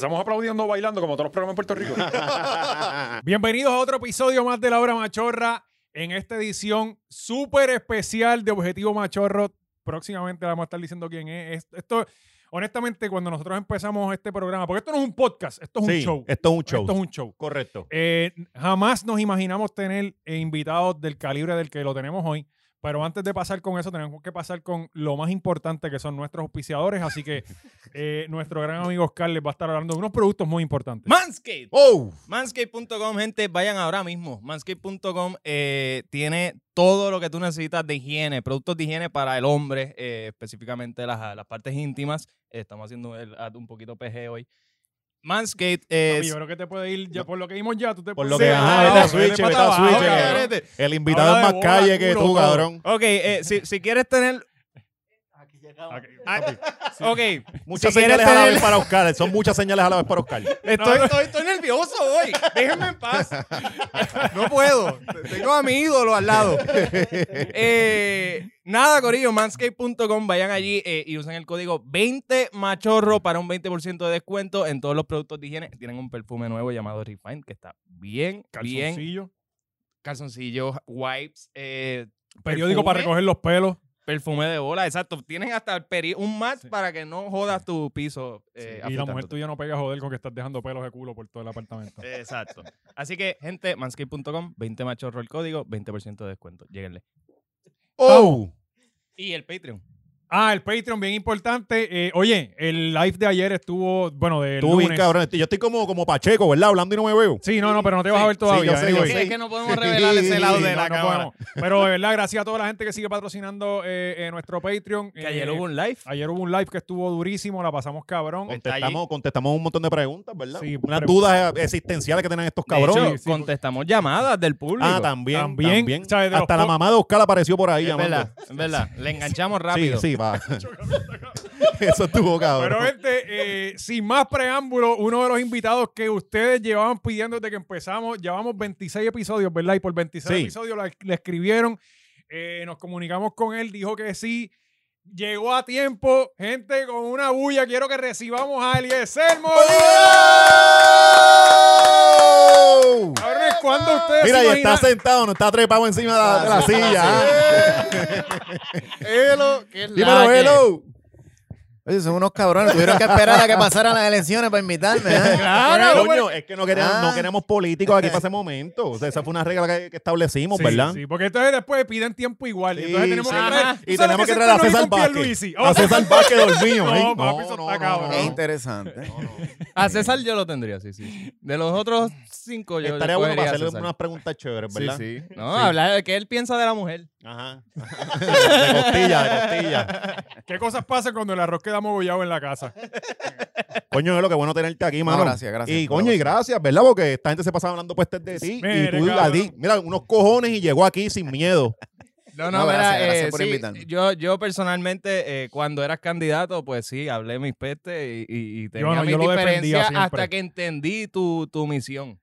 Empezamos aplaudiendo, bailando, como todos los programas en Puerto Rico. Bienvenidos a otro episodio más de La Hora Machorra. En esta edición súper especial de Objetivo Machorro. Próximamente vamos a estar diciendo quién es. Es- Esto, honestamente, cuando nosotros empezamos este programa, porque esto no es un podcast, esto es un show. Esto es un show. Esto es un show. Correcto. Eh, jamás nos imaginamos tener eh, invitados del calibre del que lo tenemos hoy. Pero antes de pasar con eso, tenemos que pasar con lo más importante que son nuestros auspiciadores. Así que eh, nuestro gran amigo Oscar les va a estar hablando de unos productos muy importantes. Manscaped. ¡Oh! Manscaped.com, gente, vayan ahora mismo. Manscaped.com eh, tiene todo lo que tú necesitas de higiene, productos de higiene para el hombre, eh, específicamente las, las partes íntimas. Estamos haciendo el un poquito PG hoy. Manscaped es... yo creo que te puede ir, ya, por lo que vimos ya, tú te Por puedes lo que, ir. ajá, Ah, vete a vete Switch, vete a Switch. eh, El invitado es más bola, calle que culo, tú, cabrón. Ok, eh, si, si quieres tener... Ok, Muchas si quieres señales a la tener- vez para Oscar. Son muchas señales a la vez para Oscar. Estoy, estoy, estoy nervioso hoy. Déjenme en paz. No puedo. Tengo a mi ídolo al lado. Eh, nada, Corillo, manscape.com. Vayan allí eh, y usen el código 20machorro para un 20% de descuento en todos los productos de higiene. Tienen un perfume nuevo llamado Refine que está bien, bien. Calzoncillo, Calzoncillos, wipes, eh, periódico para perfume. recoger los pelos. Perfume de bola. Exacto. Tienen hasta el peri- un mat Sí. para que no jodas tu piso. eh, y la mujer tuya no pega a joder con que estás dejando pelos de culo por todo el apartamento. Exacto. Así que, gente, manscape.com, 20 machorro el código, 20% de descuento. Lléguenle. ¡Oh! Y el Patreon. Ah, el Patreon, bien importante. Eh, oye, el live de ayer estuvo, bueno, de Tú bien lunes. cabrón. Yo estoy como, como Pacheco, ¿verdad? Hablando y no me veo. Sí, no, no, pero no te vas a ver Sí, todavía. yo sé, yo anyway. sé. Es que no podemos revelar ese lado Sí, de la no cámara. podemos. Pero de verdad, gracias a toda la gente que sigue patrocinando eh, eh, nuestro Patreon. Que ayer Eh, hubo un live. ayer hubo un live que estuvo durísimo, la pasamos cabrón. Contestamos, contestamos un montón de preguntas, ¿verdad? Sí, Unas dudas existenciales que tienen estos De hecho, cabrones. sí, contestamos llamadas del público. ah, también. También, También. ¿sabes? De los Hasta la po- mamá de Oscar apareció por ahí es llamando. verdad, es verdad. Le enganchamos Sí, rápido. sí, Eso estuvo cabrón. Pero gente, eh, sin más preámbulo, uno de los invitados que ustedes llevaban pidiendo desde que empezamos, llevamos 26 episodios, ¿verdad? Y por 26 Sí. episodios le escribieron, eh, nos comunicamos con él, dijo que sí, llegó a tiempo, gente, con una bulla, quiero que recibamos a Eliezer ¡Oh! ¿Cuándo ustedes Mira, se y está imaginan- sentado, no está trepado encima de la, de la silla. ¿ah? Hello, ¿qué es la Dímelo, que? hello. Oye, son unos cabrones. Tuvieron que esperar a que pasaran las elecciones para invitarme. ¿eh? Claro, Coño, es que no queremos, Ah. no queremos políticos aquí para ese momento. O sea, esa fue una regla que, que establecimos, Sí, ¿verdad? Sí, porque entonces después piden tiempo igual. y Sí, entonces tenemos sí. que traer. Ajá. ¿tú Y tenemos que traer a César Vázquez. A César Vázquez dormido. No, ¿eh? papi, eso está cabrón. Es interesante. A César yo lo tendría, sí, sí. De los otros cinco yo Estaría yo bueno para hacerle unas preguntas chéveres, ¿verdad? Sí, sí. No, hablar de qué él piensa de la mujer. Ajá. De costilla, de costilla. ¿Qué cosas pasan cuando el arroz queda mogollado en la casa? Coño, es lo que bueno tenerte aquí, mano. gracias, gracias Y coño, y gracias, ¿verdad? Porque esta gente se pasaba hablando pues de ti. Mire, y tú, cabrón. a ti, mira, unos cojones y llegó aquí sin miedo. No, no, No, mira, gracias, eh, gracias por sí, invitarme. Yo, yo personalmente, eh, cuando eras candidato, pues sí, hablé mis pestes y, y, y tenía no, mis diferencias hasta que entendí tu, tu misión.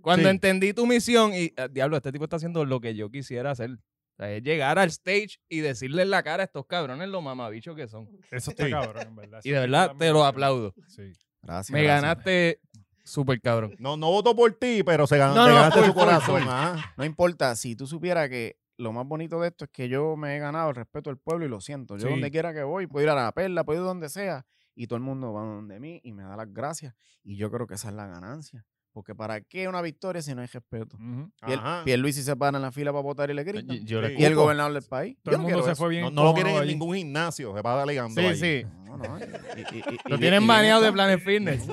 Cuando Sí. entendí tu misión y, ah, diablo, este tipo está haciendo lo que yo quisiera hacer. O sea, es llegar al stage y decirle en la cara a estos cabrones lo mamabichos que son. Eso está Sí. cabrón, en verdad. Y de verdad, te lo aplaudo. Sí. Gracias. Me gracias. ganaste súper cabrón. No, no votó por ti, pero se ganó, No, te no, ganaste su corazón. ajá. No importa, si tú supieras que lo más bonito de esto es que yo me he ganado el respeto del pueblo y lo siento. Yo Sí. donde quiera que voy, puedo ir a la perla, puedo ir donde sea, y todo el mundo va donde mí y me da las gracias. Y yo creo que esa es la ganancia. Porque ¿para qué una victoria si no hay respeto? Pier, Ajá. Pierluisi se para en la fila para votar y le gritan. Yo- yo le Sí. y el gobernador del país. Todo Yo el no mundo se eso. fue bien. No, no lo quieren en ningún gimnasio, se va delegando Sí, ahí. sí. No, no, y- y- y- y- Lo y- tienen y- baneado y- de Planet Fitness.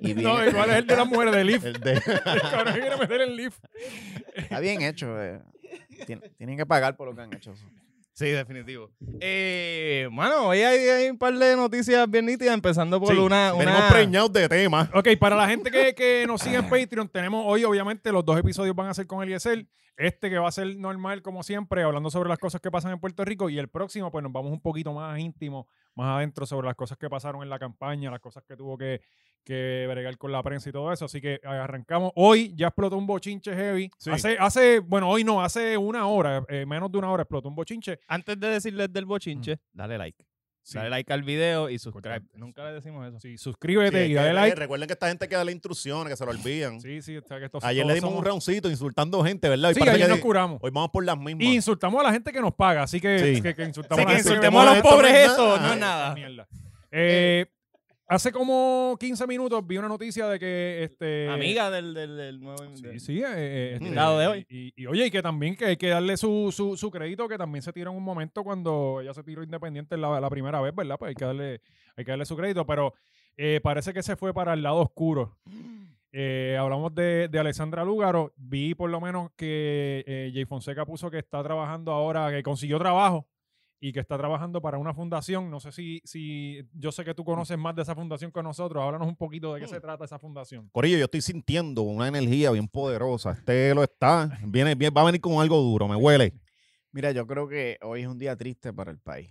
Y No, igual es el de las mujeres de Leaf. El de- El quiere meter el Leaf. está bien hecho. eh. Tien- Tienen que pagar por lo que han hecho. Sí, definitivo. Eh, mano, hoy hay, hay un par de noticias bien nítidas, empezando por Sí, una, venimos una- preñados de temas. Ok, para la gente que, que nos sigue en Patreon, tenemos hoy, obviamente, los dos episodios van a ser con Eliezer. Este que va a ser normal, como siempre, hablando sobre las cosas que pasan en Puerto Rico. Y el próximo, pues nos vamos un poquito más íntimo, más adentro sobre las cosas que pasaron en la campaña, las cosas que tuvo que, que bregar con la prensa y todo eso. Así que eh, arrancamos. Hoy ya explotó un bochinche heavy. Sí. Hace, hace, bueno, hoy no, hace una hora, eh, menos de una hora explotó un bochinche. Antes de decirles del bochinche, dale like. Sí. Dale like al video y. Importante. Nunca le decimos eso. Sí, suscríbete Sí, y que dale like. Recuerden que esta gente que da las instrucciones, que se lo olvidan. Sí, sí, está que estos- Ayer le dimos somos- un roundcito insultando gente, ¿verdad? Hoy Sí, ayer que nos curamos. Hoy vamos por las mismas. Y insultamos a la gente que nos paga, así que, Sí. que, que insultamos a la que gente insultemos a los pobres es esto, nada. no es nada. mierda. Eh, hace como 15 minutos vi una noticia de que este Amiga del, del, del nuevo... Sí, sí, eh, eh, este, de hoy. Y, y, oye, y que también que hay que darle su, su, su crédito, que también se tiró en un momento cuando ella se tiró independiente la, la primera vez, ¿verdad? Pues hay que darle, hay que darle su crédito, pero eh, parece que se fue para el lado oscuro. Eh, hablamos de, de Alessandra Lúgaro. Vi por lo menos que eh, Jay Fonseca puso que está trabajando ahora, que consiguió trabajo y que está trabajando para una fundación. No sé si, si yo sé que tú conoces más de esa fundación que nosotros. Háblanos un poquito de qué se trata esa fundación. Corillo, yo estoy sintiendo una energía bien poderosa. Este lo está. Viene, viene- va a venir con algo duro, me huele. Mira, yo creo que hoy es un día triste para el país,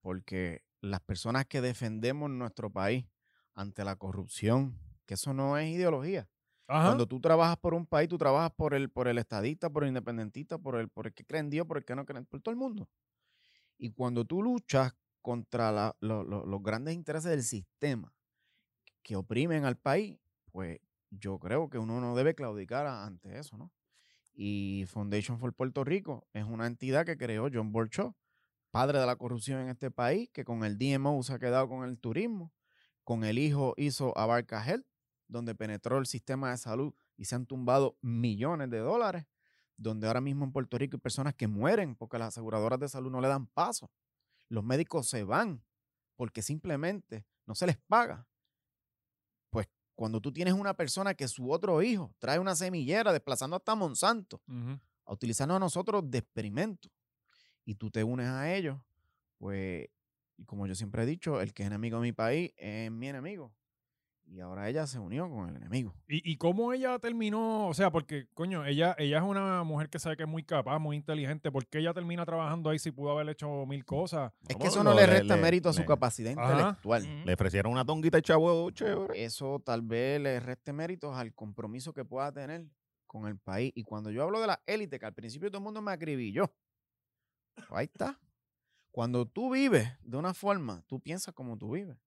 porque las personas que defendemos nuestro país ante la corrupción, que eso no es ideología. Ajá. Cuando tú trabajas por un país, tú trabajas por el, por el estadista, por el independentista, por el, por el que cree en Dios, por el que no cree, en- por todo el mundo. Y cuando tú luchas contra los grandes intereses del sistema que oprimen al país, pues yo creo que uno no debe claudicar ante eso, ¿no? Y Foundation for Puerto Rico es una entidad que creó John Borchó, padre de la corrupción en este país, que con el DMO se ha quedado con el turismo, con el hijo hizo Abarca Health, donde penetró el sistema de salud y se han tumbado millones de dólares, donde ahora mismo en Puerto Rico hay personas que mueren porque las aseguradoras de salud no le dan paso. Los médicos se van porque simplemente no se les paga. Pues cuando tú tienes una persona que su otro hijo trae una semillera desplazando hasta Monsanto a utilizarnos a nosotros de experimento y tú te unes a ellos, pues, y como yo siempre he dicho, el que es enemigo de mi país es mi enemigo. Y ahora ella se unió con el enemigo. ¿Y, y cómo ella terminó? O sea, porque, coño, ella, ella es una mujer que sabe que es muy capaz, muy inteligente. ¿Por qué ella termina trabajando ahí si pudo haber hecho mil cosas? Es que eso no le le- resta le- mérito a su le- capacidad Ajá. intelectual. Le ofrecieron una tonguita de chavo chévere. Eso tal vez le reste méritos al compromiso que pueda tener con el país. Y cuando yo hablo de la élite, que al principio todo el mundo me acribilló, pues ahí está. Cuando tú vives de una forma, tú piensas como tú vives.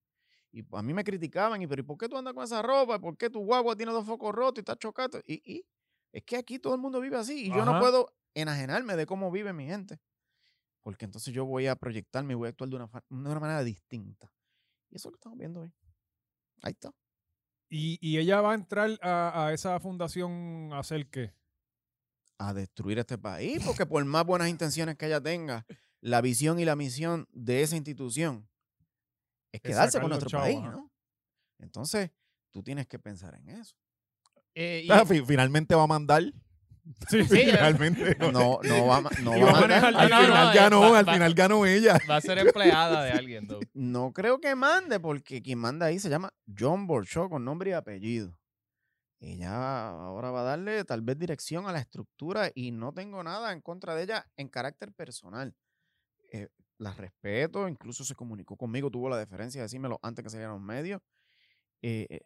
Y a mí me criticaban, y pero ¿y por qué tú andas con esa ropa? ¿Por qué tu guagua tiene dos focos rotos y está chocado? Y, y es que aquí todo el mundo vive así y yo no puedo enajenarme de cómo vive mi gente. Porque entonces yo voy a proyectarme y voy a actuar de una, de una manera distinta. Y eso es lo que estamos viendo hoy. Ahí está. Y, y ella va a entrar a, a esa fundación a hacer qué? a destruir este país, porque por más buenas intenciones que ella tenga, la visión y la misión de esa institución es quedarse con nuestro chavos, país. ¿no? Entonces, tú tienes que pensar en eso. Eh, y- Ah, Finalmente va a mandar. Sí, Sí. Finalmente. No, no va, no va a va a mandar- Al No, final no, ganó, va- al final ganó ella. va a ser empleada de alguien, though. No creo que mande, porque quien manda ahí se llama John Borchó con nombre y apellido. Ella ahora va a darle tal vez dirección a la estructura y no tengo nada en contra de ella en carácter personal. Eh, la respeto, incluso se comunicó conmigo, tuvo la deferencia de decírmelo antes que salieran los medios. Eh, eh,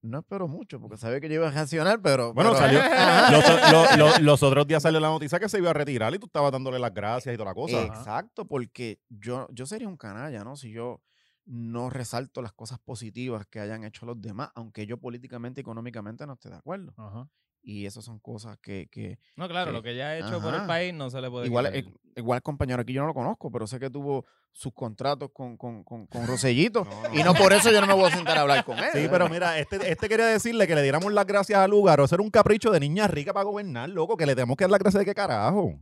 no espero mucho porque sabía que yo iba a reaccionar, pero. Bueno, pero- salió. Ajá. Los, los otros días salió la noticia que se iba a retirar y tú estabas dándole las gracias y toda la cosa. Exacto, porque yo, yo sería un canalla, ¿no? Si yo no resalto las cosas positivas que hayan hecho los demás, aunque yo políticamente y económicamente no esté de acuerdo. Ajá. Y esas son cosas que, que No, claro, que- lo que ella ha hecho por el país no se le puede igual, eh, igual el compañero aquí yo no lo conozco, pero sé que tuvo sus contratos con, con, con, con Rosellito. No, no. Y no por eso yo no me voy a sentar a hablar con él. Sí, ¿verdad? pero mira, este, este quería decirle que le diéramos las gracias a Lugaro. Eso era un capricho de niña rica para gobernar, loco. Que le tenemos que dar las gracias de qué carajo.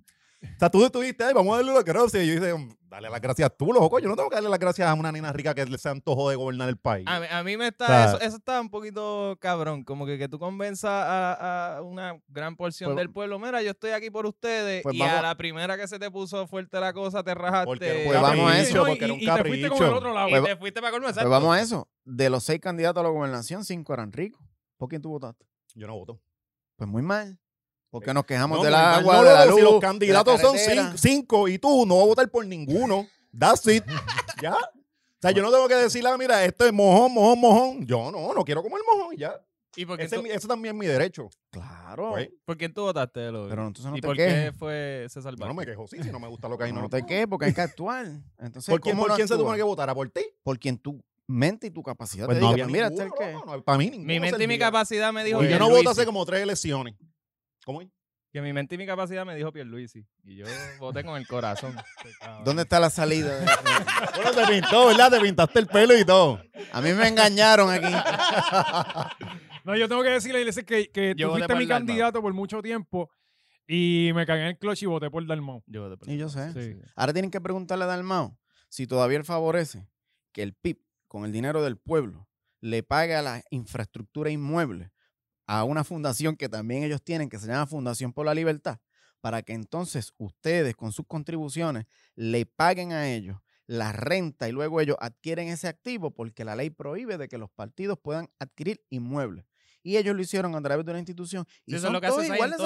O sea, tú estuviste ahí, vamos a darle las gracias. Y yo dije, dale las gracias tú, loco. Yo no tengo que darle las gracias a una nena rica que se antojó de gobernar el país. A mí, a mí me está, O sea- eso, eso está un poquito cabrón, como que, que tú convenzas a, a una gran porción Pues- del pueblo, mira, yo estoy aquí por ustedes, Pues y a la primera que se te puso fuerte la cosa, te rajaste. Porque Pues vamos a capricho, eso. porque era un y, y te fuiste con el otro lado. y Pues- te fuiste para colmo, Pues vamos a eso. De los seis candidatos a la gobernación, cinco eran ricos. ¿Por quién tú votaste? Yo no voto. Pues muy mal. Porque nos quejamos No, del agua, no, de la luz. Si los candidatos son cinco, cinco y tú no vas a votar por ninguno. That's it. ¿Ya? O sea, yo no tengo que decirle, ah, mira, esto es mojón, mojón, mojón. Yo no, no quiero comer mojón y ya. ¿Y por qué, Ese tú, también es mi derecho. Claro. Pues, por quién tú votaste? Pero entonces no ¿Y te por quejes. qué fue César yo no Vázquez? me quejo, sí, si no me gusta lo que hay, no, no. te quejes porque hay que actuar. Entonces, ¿Por quién, ¿cómo por no quién se supone que votara? ¿Por ti? Por quien tu mente y tu capacidad Pues te no diga, había mira, este ninguno, es el que... loco, no, para mí ninguno Mi mente y mi capacidad me dijo Pues yo no voto hace como tres elecciones. ¿Cómo es? Que mi mente y mi capacidad me dijo Pierluisi. Y yo voté con el corazón. ¿Dónde está la salida? de- Bueno, te pintó, ¿verdad? Te pintaste el pelo y todo. A mí me engañaron aquí. No, yo tengo que decirle a Iglesia que, que Yo tú fuiste mi Dalmau. candidato por mucho tiempo y me cagué en el clutch y voté por Dalmau. Yo voté por Y yo sé. Sí. Ahora tienen que preguntarle a Dalmao si todavía él favorece que el PIB, con el dinero del pueblo, le pague a la infraestructura inmueble a una fundación que también ellos tienen, que se llama Fundación por la Libertad, para que entonces ustedes con sus contribuciones le paguen a ellos la renta y luego ellos adquieren ese activo porque la ley prohíbe de que los partidos puedan adquirir inmuebles. Y ellos lo hicieron a través de una institución. Y Sí, eso es son lo que todos hace iguales.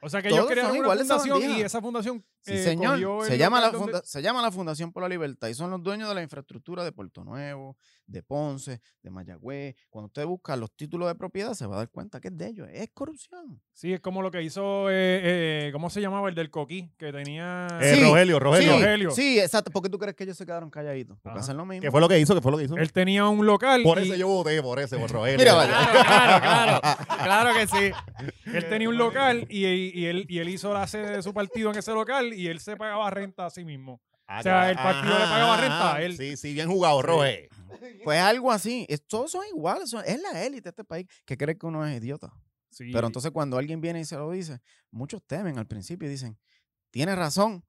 O sea que Todos ellos crearon son una fundación y esa fundación Sí, eh, señor. cogió Se llama, la donde- se llama la Fundación por la Libertad y son los dueños de la infraestructura de Puerto Nuevo, de Ponce, de Mayagüez. Cuando usted busca los títulos de propiedad, se va a dar cuenta que es de ellos. Es corrupción. Sí, es como lo que hizo, eh, eh, ¿cómo se llamaba? El del Coquí, que tenía... Eh, Sí, Rogelio, Rogelio. Sí. Rogelio. Sí, exacto. ¿Por qué tú crees que ellos se quedaron calladitos? Porque Ajá. hacen lo mismo. ¿Qué fue lo que hizo? ¿Qué fue lo que hizo? Él tenía un local Por y eso yo voté, por ese, por Rogelio. Mira, vaya. Claro, claro, claro. Claro que sí. él tenía un local y, y él, y él hizo la sede de su partido en ese local y él se pagaba renta a sí mismo. Ah, O sea, el partido le pagaba renta a él. Sí, sí, bien jugado, Roge. Pues algo así. Es- todos son iguales. son- es la élite de este país que cree que uno es idiota. Sí. Pero entonces cuando alguien viene y se lo dice, muchos temen al principio y dicen, tienes razón,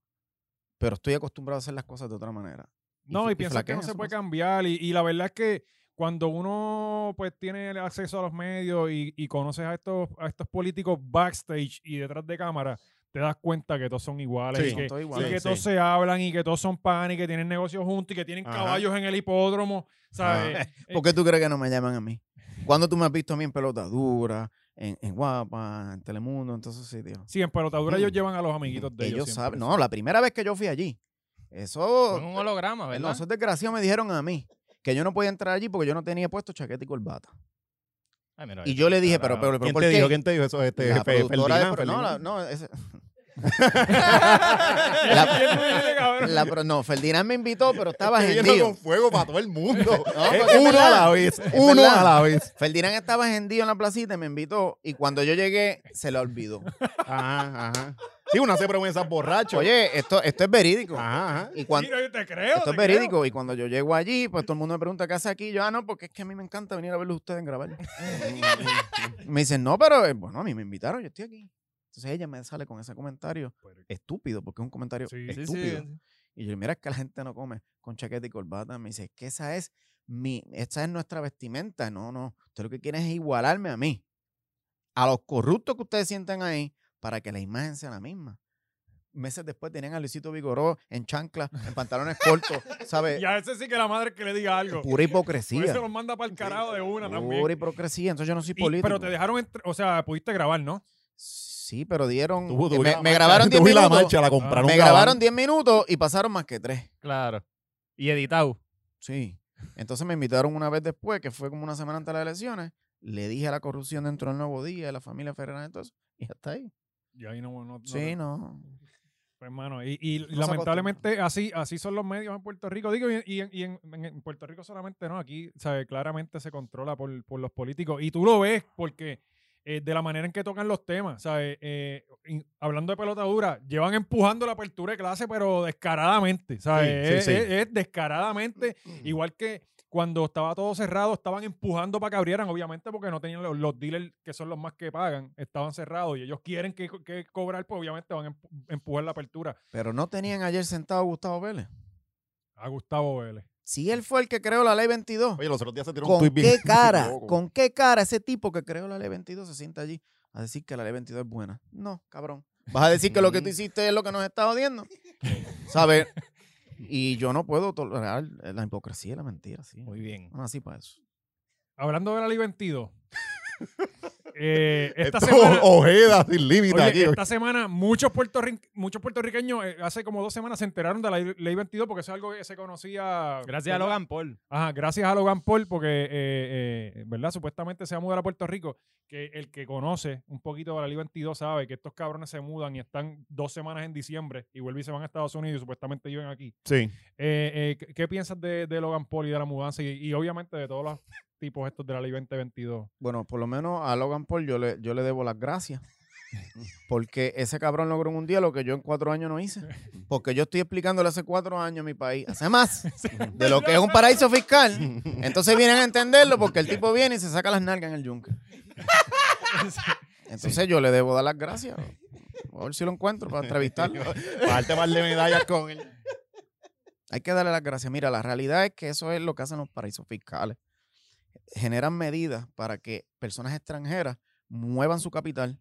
pero estoy acostumbrado a hacer las cosas de otra manera. No, y piensa que no se puede cambiar. Y, y la verdad es que cuando uno pues tiene el acceso a los medios y, y conoces a estos, a estos políticos backstage y detrás de cámara, te das cuenta que todos son iguales. Sí, y son que, todos y iguales. que Sí, todos sí. se hablan y que todos son pan y que tienen negocios juntos y que tienen Ajá. caballos en el hipódromo. ¿sabes? Eh, ¿Por qué tú crees que no me llaman a mí? Cuando tú me has visto a mí en pelota dura, en, en Guapa, en Telemundo, en todos esos sitios. Sí, en pelotadura Mm. ellos llevan a los amiguitos de ellos. Ellos siempre, saben. sí. No, la primera vez que yo fui allí, eso. Fue un holograma, No, ¿verdad? esos desgraciados me dijeron a mí que yo no podía entrar allí porque yo no tenía puesto chaqueta y corbata. Ay, mira, Y yo le dije, pero, pero, pero ¿Quién ¿por te qué? dijo? ¿Quién te dijo eso? Este, la Fe- productora de Ferdinand, pro- no, la- Ferdinand. no, ese- ¿Quién la- la no, Ferdinand me invitó, pero estaba agendido. con fuego para todo el mundo. No, uno a la vez. Uno a la vez. Ferdinand estaba agendido en la placita y me invitó. Y cuando yo llegué, se le olvidó. Ajá, ajá. Sí, una hace promesas borracho. Oye, esto, esto es verídico. Ajá, ajá. Y cuando, Sí, yo te creo. Esto te es verídico. Y cuando yo llego allí, pues todo el mundo me pregunta qué hace aquí. Yo, ah, no, porque es que a mí me encanta venir a verlos ustedes en grabar. me dicen, no, pero eh, bueno, a mí me invitaron, yo estoy aquí. Entonces ella me sale con ese comentario estúpido, porque es un comentario Sí, sí, Sí, estúpido. sí. Y yo, mira, es que la gente no come con chaqueta y corbata. Me dice, es que esa es mi, esa es nuestra vestimenta. No, no. Usted lo que quiere es igualarme a mí. A los corruptos que ustedes sientan ahí, para que la imagen sea la misma. Meses después tenían a Luisito Vigoró en chancla, en pantalones cortos, ¿sabes? Y a ese sí que la madre que le diga algo. Pura Por eso hipocresía. los manda para el carajo de una también. Pura hipocresía. Entonces yo no soy Y- político. pero te dejaron, entr- o sea, pudiste grabar, ¿no? Sí, pero dieron. Tú- tú me, grabaron 10 tú vi la minutos. marcha, la compraron me grabaron 10 minutos y pasaron más que 3. Claro. Y editado. Sí. Entonces me invitaron una vez después, que fue como una semana antes de las elecciones. Le dije a la corrupción dentro del nuevo día, de la familia Fernández, entonces, y hasta ahí. Y ahí no, no, Sí, no. Pues, hermano, y, y lamentablemente así, así son los medios en Puerto Rico. Digo, y, y en, y en- Puerto Rico solamente no, aquí ¿sabe? claramente se controla por, por los políticos. Y tú lo ves porque eh, de la manera en que tocan los temas, ¿sabes? Eh, in- hablando de pelota dura, llevan empujando la apertura de clase, pero descaradamente, ¿sabes? Sí, sí, es, sí. es- es descaradamente, igual que cuando estaba todo cerrado, estaban empujando para que abrieran, obviamente, porque no tenían los, los dealers, que son los más que pagan, estaban cerrados y ellos quieren que, que cobrar, pues obviamente van a empu- empujar la apertura. Pero no tenían ayer sentado a Gustavo Vélez. A Gustavo Vélez. Si él fue el que creó la ley 22, Oye, los otros días se tiró un ¿con qué cara? ¿Con qué cara ese tipo que creó la ley 22 se sienta allí a decir que la ley 22 es buena? No, cabrón. Vas a decir que lo que tú hiciste es lo que nos está odiando. ¿Sabes? Y yo no puedo tolerar la hipocresía y la mentira, sí. Muy bien. No nací para eso. Hablando de la ley 22, Eh, esta Esto, semana, Ojeda sin límite oye, aquí. esta semana muchos, puertorri- muchos puertorriqueños eh, hace como dos semanas se enteraron de la ley- ley 22 porque eso es algo que se conocía. Gracias a. Logan Paul. Ajá, gracias a Logan Paul, porque, eh, eh, ¿verdad? Supuestamente se va a mudar a Puerto Rico. Que el que conoce un poquito de la Ley 22 sabe que estos cabrones se mudan y están dos semanas en diciembre y vuelven y se van a Estados Unidos y supuestamente viven aquí. Sí. Eh, eh, ¿qué, qué piensas de, de Logan Paul y de la mudanza? Y, y obviamente de todos los tipos estos de la Ley 2022. Bueno, por lo menos a Logan Paul yo le, yo le debo las gracias. Porque ese cabrón logró en un día lo que yo en cuatro años no hice. Porque yo estoy explicándole hace cuatro años a mi país, hace más, de lo que es un paraíso fiscal. Entonces vienen a entenderlo porque el tipo viene y se saca las nalgas en el yunque. Entonces yo le debo dar las gracias. A ver si lo encuentro para entrevistarlo. Parte par de medallas con él. Hay que darle las gracias. Mira, la realidad es que eso es lo que hacen los paraísos fiscales. Generan medidas para que personas extranjeras muevan su capital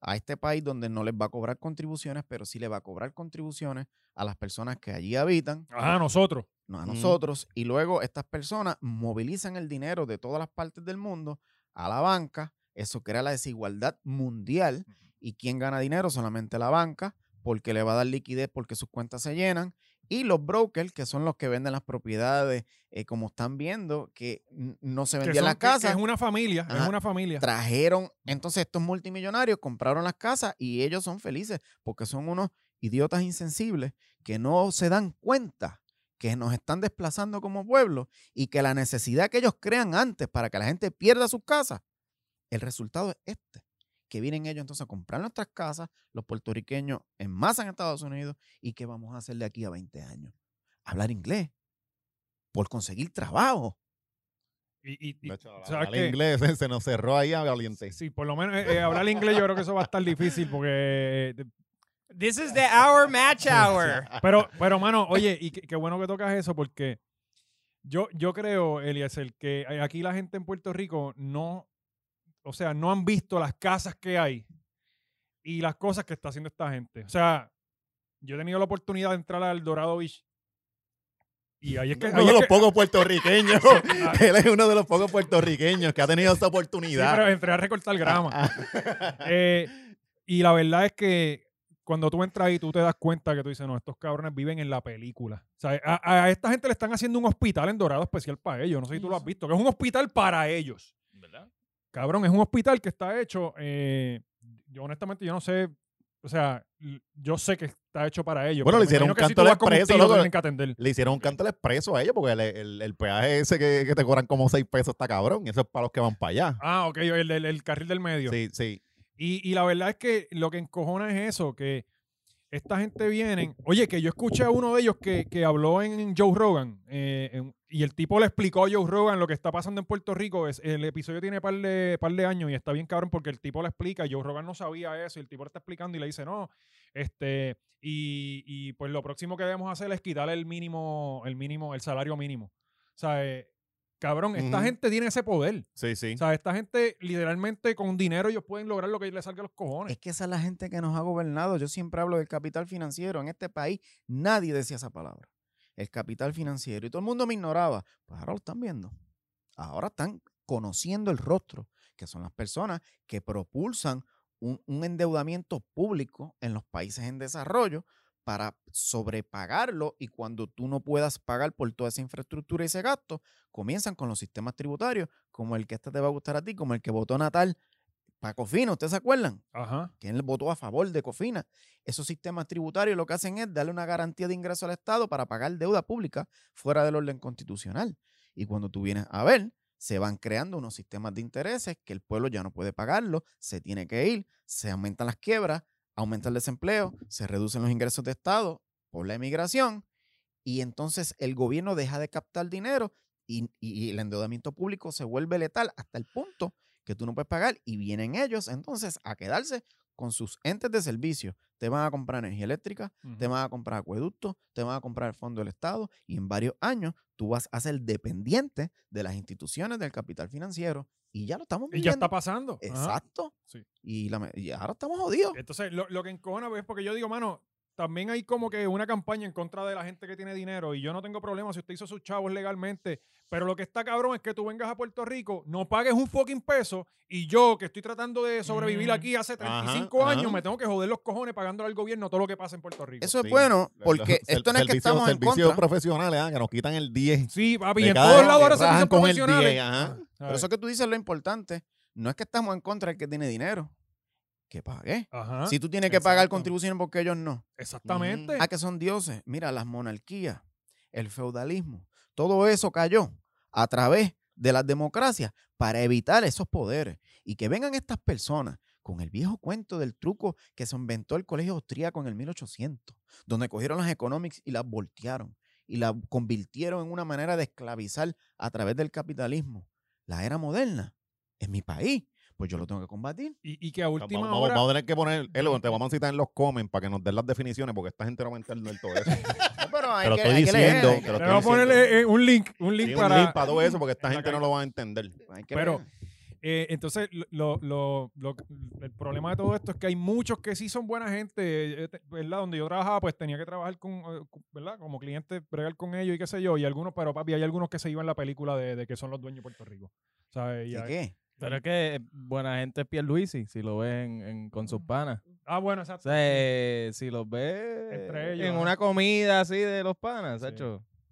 a este país donde no les va a cobrar contribuciones, pero sí le va a cobrar contribuciones a las personas que allí habitan, Ajá, nosotros. no a nosotros, y luego estas personas movilizan el dinero de todas las partes del mundo a la banca. Eso crea la desigualdad mundial. ¿Y quién gana dinero? Solamente la banca, porque le va a dar liquidez porque sus cuentas se llenan. Y los brokers, que son los que venden las propiedades, eh, como están viendo, que no se vendían son- las casas, es una familia, es una familia. trajeron, entonces estos multimillonarios compraron las casas y ellos son felices porque son unos idiotas insensibles que no se dan cuenta que nos están desplazando como pueblo y que la necesidad que ellos crean antes para que la gente pierda sus casas, el resultado es este, que vienen ellos entonces a comprar nuestras casas, los puertorriqueños en masa en Estados Unidos y que vamos a hacer de aquí a 20 años. Hablar inglés, por conseguir trabajo. Y, y- y- De hecho, ¿sabes el qué? inglés se- se nos cerró ahí a valiente. Sí, por lo menos eh, eh, hablar inglés yo creo que eso va a estar difícil porque... eh, This is the hour match hour. Pero, pero mano, oye, y qué, qué bueno que tocas eso porque yo, yo creo, Eliezer, que aquí la gente en Puerto Rico no, o sea, no han visto las casas que hay y las cosas que está haciendo esta gente. O sea, yo he tenido la oportunidad de entrar al Dorado Beach y ahí es que... Uno ahí de es los que- pocos puertorriqueños. Ah, Él es uno de los pocos puertorriqueños que ha tenido esa sí, oportunidad. pero entré a recortar grama. Ah, Eh, y la verdad es que cuando tú entras ahí, tú te das cuenta que tú dices, no, estos cabrones viven en la película. O sea, a, a esta gente le están haciendo un hospital en Dorado especial para ellos. No sé si tú lo has visto, que es un hospital para ellos. ¿Verdad? Cabrón, es un hospital que está hecho, eh, yo honestamente yo no sé, o sea, yo sé que está hecho para ellos. Bueno, le hicieron un canto al expreso, tío, loco. que. Le hicieron un canto al expreso a ellos porque el, el- el peaje ese que, que te cobran como 6 pesos está cabrón. Y eso es para los que van para allá. Ah, ok, el, el carril del medio. Sí, sí. Y, y la verdad es que lo que encojona es eso, que esta gente viene. Oye, que yo escuché a uno de ellos que, que habló en Joe Rogan eh, en- y el tipo le explicó a Joe Rogan lo que está pasando en Puerto Rico. Es, el episodio tiene par de, par de años y está bien cabrón porque el tipo le explica. Joe Rogan no sabía eso y el tipo le está explicando y le dice, no, este, y, y pues lo próximo que debemos hacer es quitarle el mínimo, el mínimo, el salario mínimo. O sea, eh, cabrón, esta gente tiene ese poder. Sí, sí. O sea, esta gente literalmente con dinero ellos pueden lograr lo que les salga a los cojones. Es que esa es la gente que nos ha gobernado. Yo siempre hablo del capital financiero. En este país nadie decía esa palabra. El capital financiero. Y todo el mundo me ignoraba. Pues ahora lo están viendo. Ahora están conociendo el rostro, que son las personas que propulsan un, endeudamiento público en los países en desarrollo para sobrepagarlo y cuando tú no puedas pagar por toda esa infraestructura y ese gasto, comienzan con los sistemas tributarios, como el que este te va a gustar a ti, como el que votó Natal para Cofina, ¿ustedes se acuerdan? Ajá. que él votó a favor de Cofina. Esos sistemas tributarios lo que hacen es darle una garantía de ingreso al Estado para pagar deuda pública fuera del orden constitucional. Y cuando tú vienes a ver, se van creando unos sistemas de intereses que el pueblo ya no puede pagarlo, se tiene que ir, se aumentan las quiebras, aumenta el desempleo, se reducen los ingresos de Estado por la emigración y entonces el gobierno deja de captar dinero y, y el endeudamiento público se vuelve letal hasta el punto que tú no puedes pagar y vienen ellos entonces a quedarse con sus entes de servicio. Te van a comprar energía eléctrica, te van a comprar acueductos, te van a comprar el fondo del Estado y en varios años tú vas a ser dependiente de las instituciones del capital financiero y ya lo estamos Y viendo. ya está pasando. Exacto. Sí. Y, la y ahora estamos jodidos. Entonces, lo, lo que encojona es porque yo digo, mano, también hay como que una campaña en contra de la gente que tiene dinero y yo no tengo problema si usted hizo sus chavos legalmente, pero lo que está cabrón es que tú vengas a Puerto Rico, no pagues un fucking peso y yo que estoy tratando de sobrevivir Mm. aquí hace Ajá, 35 años ajá. me tengo que joder los cojones pagándole al gobierno todo lo que pasa en Puerto Rico. Eso es Sí. bueno, porque esto no es que servicios- estamos en servicios contra. profesionales, ah, que nos quitan el 10. Sí, papi, en todos lados ahora que se rajan hacen con el profesionales. 10, ajá. Pero eso que tú dices es lo importante. No es que estamos en contra del que tiene dinero. Que pague. Ajá, Si tú tienes que pagar contribuciones porque ellos no. exactamente. Ah, que son dioses. Mira, las monarquías, el feudalismo, todo eso cayó a través de las democracias para evitar esos poderes. Y que vengan estas personas con el viejo cuento del truco que se inventó el colegio austríaco en el 1800, donde cogieron las economics y las voltearon y las convirtieron en una manera de esclavizar a través del capitalismo. La era moderna, en mi país, pues yo lo tengo que combatir. Y, y que a Vamos, última vamos- hora... vamos a tener que poner, Elo, te vamos a citar en los comments para que nos den las definiciones, porque esta gente no va a entender todo eso. No, pero hay Te lo que- estoy hay que leer, diciendo, te lo voy a poner diciendo. eh, un link, un link Sí, un para... link para todo eso, porque esta gente no lo va a entender. hay que Pero-. Eh, entonces, lo, lo- lo- el problema de todo esto es que hay muchos que sí son buena gente, eh, te- ¿verdad? Donde yo trabajaba, pues tenía que trabajar con, eh, ¿verdad? Como cliente, bregar con ellos y qué sé yo. Y algunos, pero papi, hay algunos que se iban la película de, de que son los dueños de Puerto Rico. ¿Sabes? Y ¿De hay- qué? Pero es que buena gente es Pierluisi, si lo ven en- con sus panas. Ah, bueno, O exacto. sea, eh, si los ves Entre ellos, en una comida así de los panas,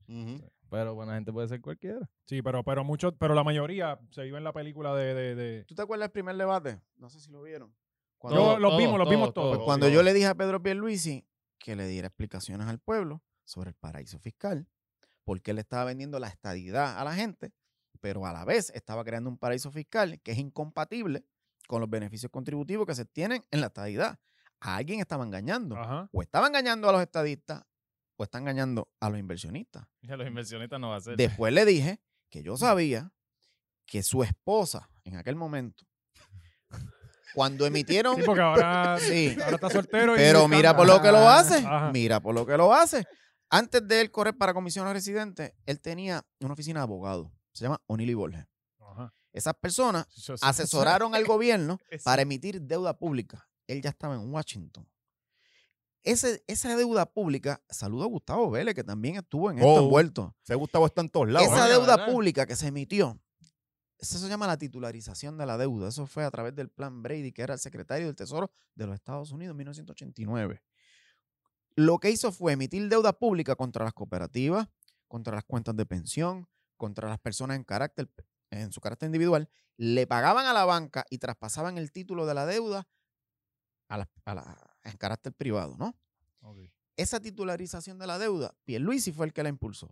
Sí. Pero buena gente puede ser cualquiera. Sí, pero, pero muchos, pero la mayoría se iba en la película de... de, de- ¿Tú te acuerdas del primer debate? No sé si lo vieron. Yo- Cuando, los vimos, los vimos todos. pues cuando yo le dije a Pedro Pierluisi que le diera explicaciones al pueblo sobre el paraíso fiscal, porque él estaba vendiendo la estadidad a la gente, pero a la vez estaba creando un paraíso fiscal que es incompatible con los beneficios contributivos que se tienen en la estadidad. A alguien estaba engañando. Ajá. O estaba engañando a los estadistas o está engañando a los inversionistas. Ya los inversionistas no va a ser. Después le dije que yo sabía que su esposa en aquel momento, cuando emitieron, Sí, porque ahora, Sí. ahora está soltero. y pero mira por lo que lo hace, Ajá. mira por lo que lo hace. Antes de él correr para comisionado residente, él tenía una oficina de abogado, se llama O'Neill y Borges. Ajá. Esas personas asesoraron al gobierno para emitir deuda pública. Él ya estaba en Washington. Ese, esa deuda pública, saludo a Gustavo Vélez, que también estuvo en esto Oh, envuelto. Ese Gustavo está en todos lados. Esa ¿eh? deuda pública que se emitió, eso se llama la titularización de la deuda. Eso fue a través del plan Brady, que era el secretario del Tesoro de los Estados Unidos en 1989. Lo que hizo fue emitir deuda pública contra las cooperativas, contra las cuentas de pensión, contra las personas en, carácter, en su carácter individual. Le pagaban a la banca y traspasaban el título de la deuda a la- a la- en carácter privado, ¿no? Esa titularización de la deuda, Pierluisi fue el que la impulsó.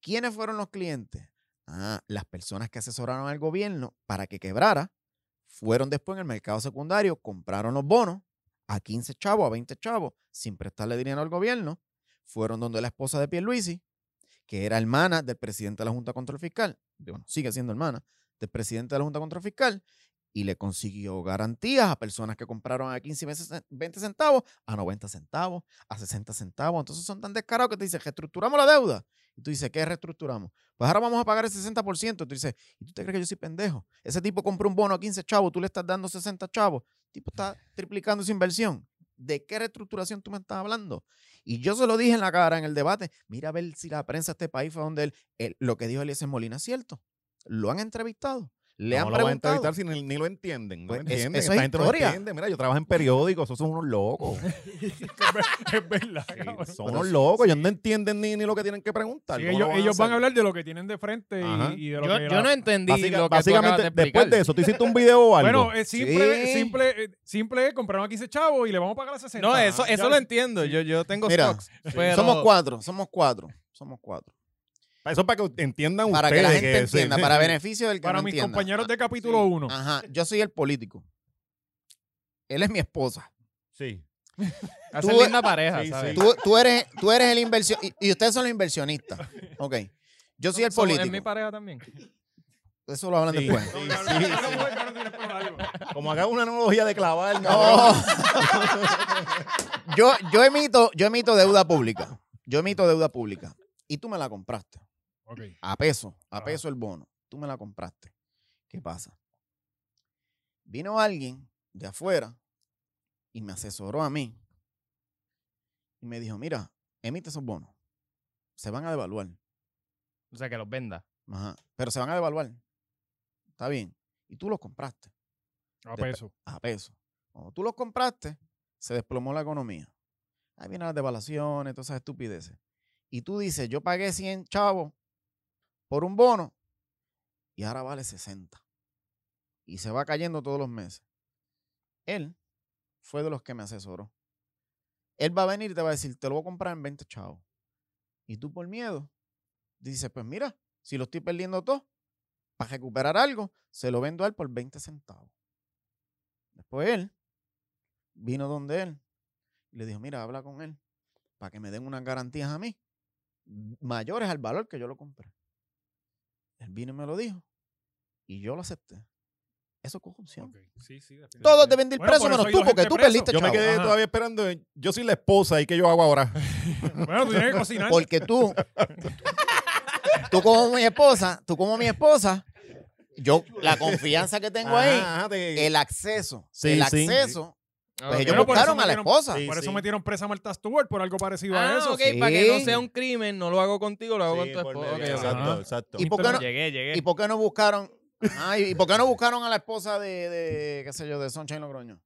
¿Quiénes fueron los clientes? Ah, las personas que asesoraron al gobierno para que quebrara, fueron después en el mercado secundario, compraron los bonos a 15 chavos, a 20 chavos, sin prestarle dinero al gobierno, fueron donde la esposa de Pierluisi, que era hermana del presidente de la Junta Control Fiscal, bueno, sigue siendo hermana del presidente de la Junta Control Fiscal, y le consiguió garantías a personas que compraron a 15 y 20 20 centavos, a 90 centavos, a 60 centavos. Entonces son tan descarados que te dicen, reestructuramos la deuda. Y tú dices, ¿qué reestructuramos? Pues ahora vamos a pagar el 60%. Tú dices, ¿y tú te crees que yo soy pendejo? Ese tipo compró un bono a 15 chavos, tú le estás dando 60 chavos. El tipo está triplicando su inversión. ¿De qué reestructuración tú me estás hablando? Y yo se lo dije en la cara en el debate. Mira a ver si la prensa de este país fue donde él, él- lo que dijo Eliezer Molina es cierto. Lo han entrevistado. Le han no lo van a entrevistar si ni, ni lo entienden. No Pues lo es- entienden. eso Esta es gente no historia. entiende. Mira, yo trabajo en periódicos, esos son unos locos. es verdad, Sí, son unos locos. Ellos no entienden ni, ni lo que tienen que preguntar. Sí, ¿Cómo ellos, lo van a van hablar de lo que tienen de frente y, y de lo Yo, que yo no entendí Básica- lo que básicamente, de después de eso, tú hiciste un video o algo. Bueno, es simple, Sí. simple, eh, simple es compraron a 15 chavos y le vamos a pagar a 60. No, eso, Ya- eso lo entiendo. Yo, yo tengo Mira, stocks. pero- Somos cuatro, somos cuatro, somos cuatro. Eso es para que entiendan Para que ustedes. la gente entienda, para beneficio del que Para no mis entienda. compañeros de Ah, capítulo sí. 1. Ajá, yo soy el político. Él es mi esposa. Sí. Hacen Tú- linda pareja, Sí, ¿sabes? sí. Tú, tú eres, tú eres el inversión y, y ustedes son los inversionistas. Ok. Yo soy el político. Es mi pareja también. Eso lo hablan Sí, después. sí, sí, sí. Como haga una analogía de clavar. No. yo, yo emito, yo emito deuda pública. Yo emito deuda pública. Y tú me la compraste. A peso, a peso el bono. Tú me la compraste. ¿Qué pasa? Vino alguien de afuera y me asesoró a mí. y me dijo, mira, emite esos bonos. Se van a devaluar. O sea, que los venda. Ajá. Pero se van a devaluar. Está bien. Y tú los compraste A peso. a peso. Cuando tú los compraste, se desplomó la economía. Ahí vienen las devaluaciones, todas esas estupideces. Y tú dices, yo pagué 100 chavos por un bono y ahora vale 60. Y se va cayendo todos los meses. Él fue de los que me asesoró. Él va a venir y te va a decir, te lo voy a comprar en 20 chavos. Y tú por miedo dices, pues mira, si lo estoy perdiendo todo, para recuperar algo, se lo vendo a él por 20 centavos. Después él vino donde él y le dijo, mira, habla con él para que me den unas garantías a mí mayores al valor que yo lo compré. Él vino y me lo dijo y yo lo acepté. Eso es corrupción. Ok, Sí, sí, definitivamente. Todos deben ir Bueno, presos por menos tú, porque tú preso. perdiste Yo me quedé Ajá. todavía esperando. Yo soy la esposa. ¿Y qué yo hago ahora? Bueno, tú tienes que cocinar. Porque tú, tú como mi esposa, tú como mi esposa, yo, la confianza que tengo ahí, Ajá, ajá, te- el acceso, Sí, el sí. acceso, pues ellos Bueno, por eso buscaron a la metieron- esposa. Sí, Por eso sí. metieron presa a Marta Stewart por algo parecido a Ah, eso. ok, para que no sea un crimen, no lo hago contigo, lo hago Sí, con tu esposa. Exacto, Ajá. exacto. ¿Y por qué no, Llegué, llegué. ¿Y por qué no buscaron? Ajá, ¿y, y por qué no buscaron a la esposa de, de qué sé yo, de Sunshine Logroño?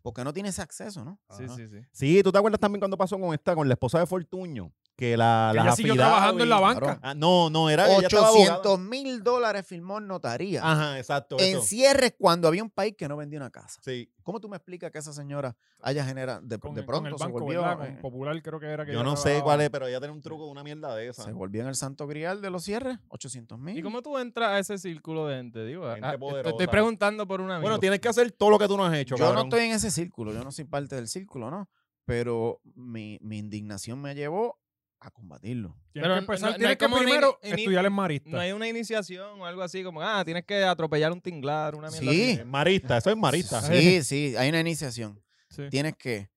Porque no tiene ese acceso, ¿no? Sí, Ajá. sí, sí. Sí, ¿tú te acuerdas también cuando pasó con esta, con la esposa de Fortuño? Que la, Que las ella siguió trabajando en la banca. Claro. Ah, no, no, era ella estaba abogada. 800 mil dólares firmó en notaría. Ajá, exacto. en eso. cierres cuando había un país que no vendía una casa. Sí. ¿Cómo tú me explicas que esa señora haya generado, de, Con, de con pronto el se banco, volvió, ¿verdad? Con eh, Popular creo que era que Yo no sé cuál es, pero ella tiene un truco, una mierda de esa. se volvió en el santo grial de los cierres? 800 mil. ¿Y cómo tú entras a ese círculo de gente? Digo, Gente ah, estoy- poderosa. estoy preguntando por una. Bueno, tienes que hacer todo lo que tú no has hecho, Yo no estoy en ese círculo, yo no soy parte del círculo, ¿no? Pero mi, mi indignación me llevó a combatirlo. Tienes Pero que empezar, no- tienes que como primero estudiar en Marista. No hay una iniciación o algo así como, ah, tienes que atropellar un tinglar, una mierda Sí. así. Marista, eso es marista. Sí, sí, hay una iniciación. Sí. Tienes que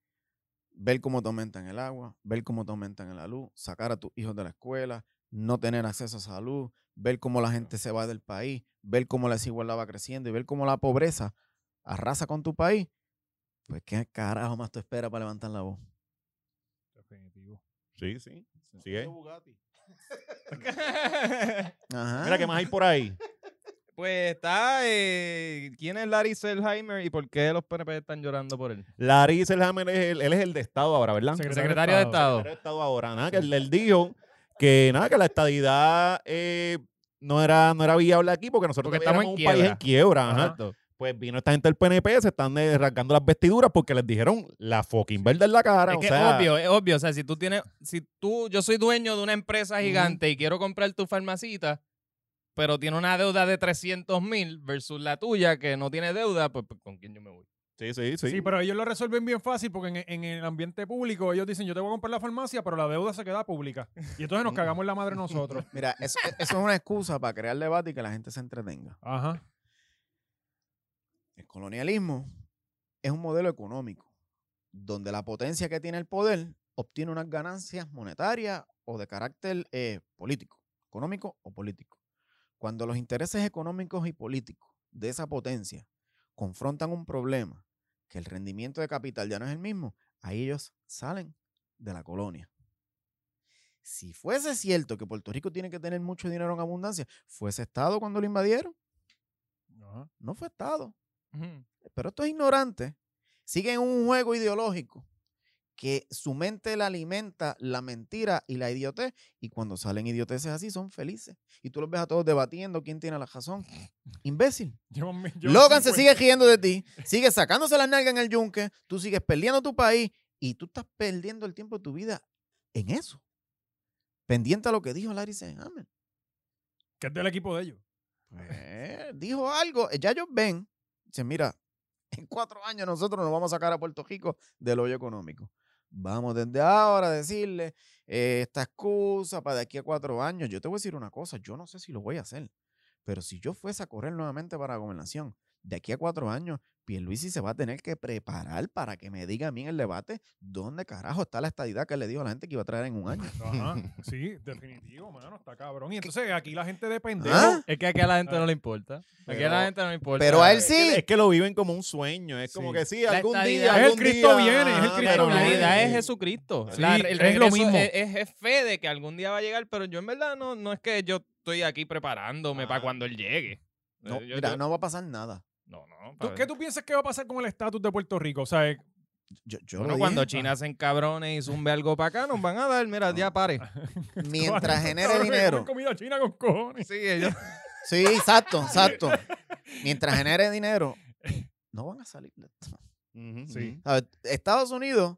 ver cómo te aumentan el agua, ver cómo te aumentan en la luz, sacar a tus hijos de la escuela, no tener acceso a salud, ver cómo la gente se va del país, ver cómo la desigualdad va creciendo y ver cómo la pobreza arrasa con tu país. Pues qué carajo más tú esperas para levantar la voz. Definitivo. Sí, sí. Sí es. Ajá. Mira, ¿qué más hay por ahí? Pues está, eh, ¿quién es Larry Selheimer y por qué los PNP están llorando por él? Larry Selhammer, es el, él es el de Estado ahora, ¿verdad? Secretario Secretario de Estado. Secretario de Estado ahora. Nada, que él, él dijo que nada, que la estadidad eh, no, era, no era viable aquí porque nosotros Porque estamos en un país en quiebra. ajá. Pues vino esta gente del PNP, se están eh, rasgando las vestiduras porque les dijeron la fucking verde en la cara. Es o que sea, obvio, es obvio. O sea, si tú tienes, si tú, yo soy dueño de una empresa gigante y quiero comprar tu farmacita, pero tiene una deuda de 300 mil versus la tuya que no tiene deuda, pues, pues, ¿con quién yo me voy? Sí, sí, sí. Sí, pero ellos lo resuelven bien fácil porque en, en el ambiente público ellos dicen yo te voy a comprar la farmacia, pero la deuda se queda pública. Y entonces nos cagamos en la madre nosotros. Mira, eso, eso es una excusa para crear debate y que la gente se entretenga. Ajá. El colonialismo es un modelo económico donde la potencia que tiene el poder obtiene unas ganancias monetarias o de carácter eh, político, económico o político. Cuando los intereses económicos y políticos de esa potencia confrontan un problema que el rendimiento de capital ya no es el mismo, ahí ellos salen de la colonia. Si fuese cierto que Puerto Rico tiene que tener mucho dinero en abundancia, ¿fue ese Estado cuando lo invadieron? Ajá. No fue Estado. Pero estos ignorantes siguen un juego ideológico que su mente le alimenta la mentira y la idiotez. Y cuando salen idioteces así, son felices. Y tú los ves a todos debatiendo quién tiene la razón. Imbécil. Logan se 50. sigue riendo de ti, sigue sacándose las nalgas en el yunque, tú sigues perdiendo tu país y tú estás perdiendo el tiempo de tu vida en eso. Pendiente a lo que dijo Larry Selhammer. Que es del equipo de ellos. Pues, dijo algo, ya ellos ven, dicen, mira, en cuatro años nosotros nos vamos a sacar a Puerto Rico del hoyo económico. Vamos desde ahora a decirle eh, esta excusa para de aquí a cuatro años. Yo te voy a decir una cosa, yo no sé si lo voy a hacer, pero si yo fuese a correr nuevamente para la gobernación, de aquí a cuatro años, Pierluisi se va a tener que preparar para que me diga a mí en el debate dónde carajo está la estadidad que él le dijo a la gente que iba a traer en un año. Ajá, sí, definitivo, mano, está cabrón. Y entonces aquí la gente de pendejo. ¿Ah? Es que aquí a la gente no le importa. Aquí a la gente no le importa. Pero a él Es que- sí. Es que lo viven como un sueño. Es como Sí. que sí, La algún día. Es el Cristo día, viene, es el ajá, Cristo pero La realidad es es- Jesucristo. Sí, La- el es lo mismo. Es, es- es fe de que algún día va a llegar, pero yo en verdad no, no es que yo estoy aquí preparándome para Ah. cuando él llegue. No, Yo- mira, yo- no va a pasar nada. No, no, ¿Tú- pa- ¿Qué tú piensas que va a pasar con el estatus de Puerto Rico? O sea, Yo, yo Bueno, cuando dije. China se encabrones y zumbe algo para acá, nos van a dar, mira, ya pare. Mientras genere cabrones, dinero. comida china con cojones. Sí, ellos. Sí, exacto, exacto. Mientras genere dinero, no van a salir de esto. Estados Unidos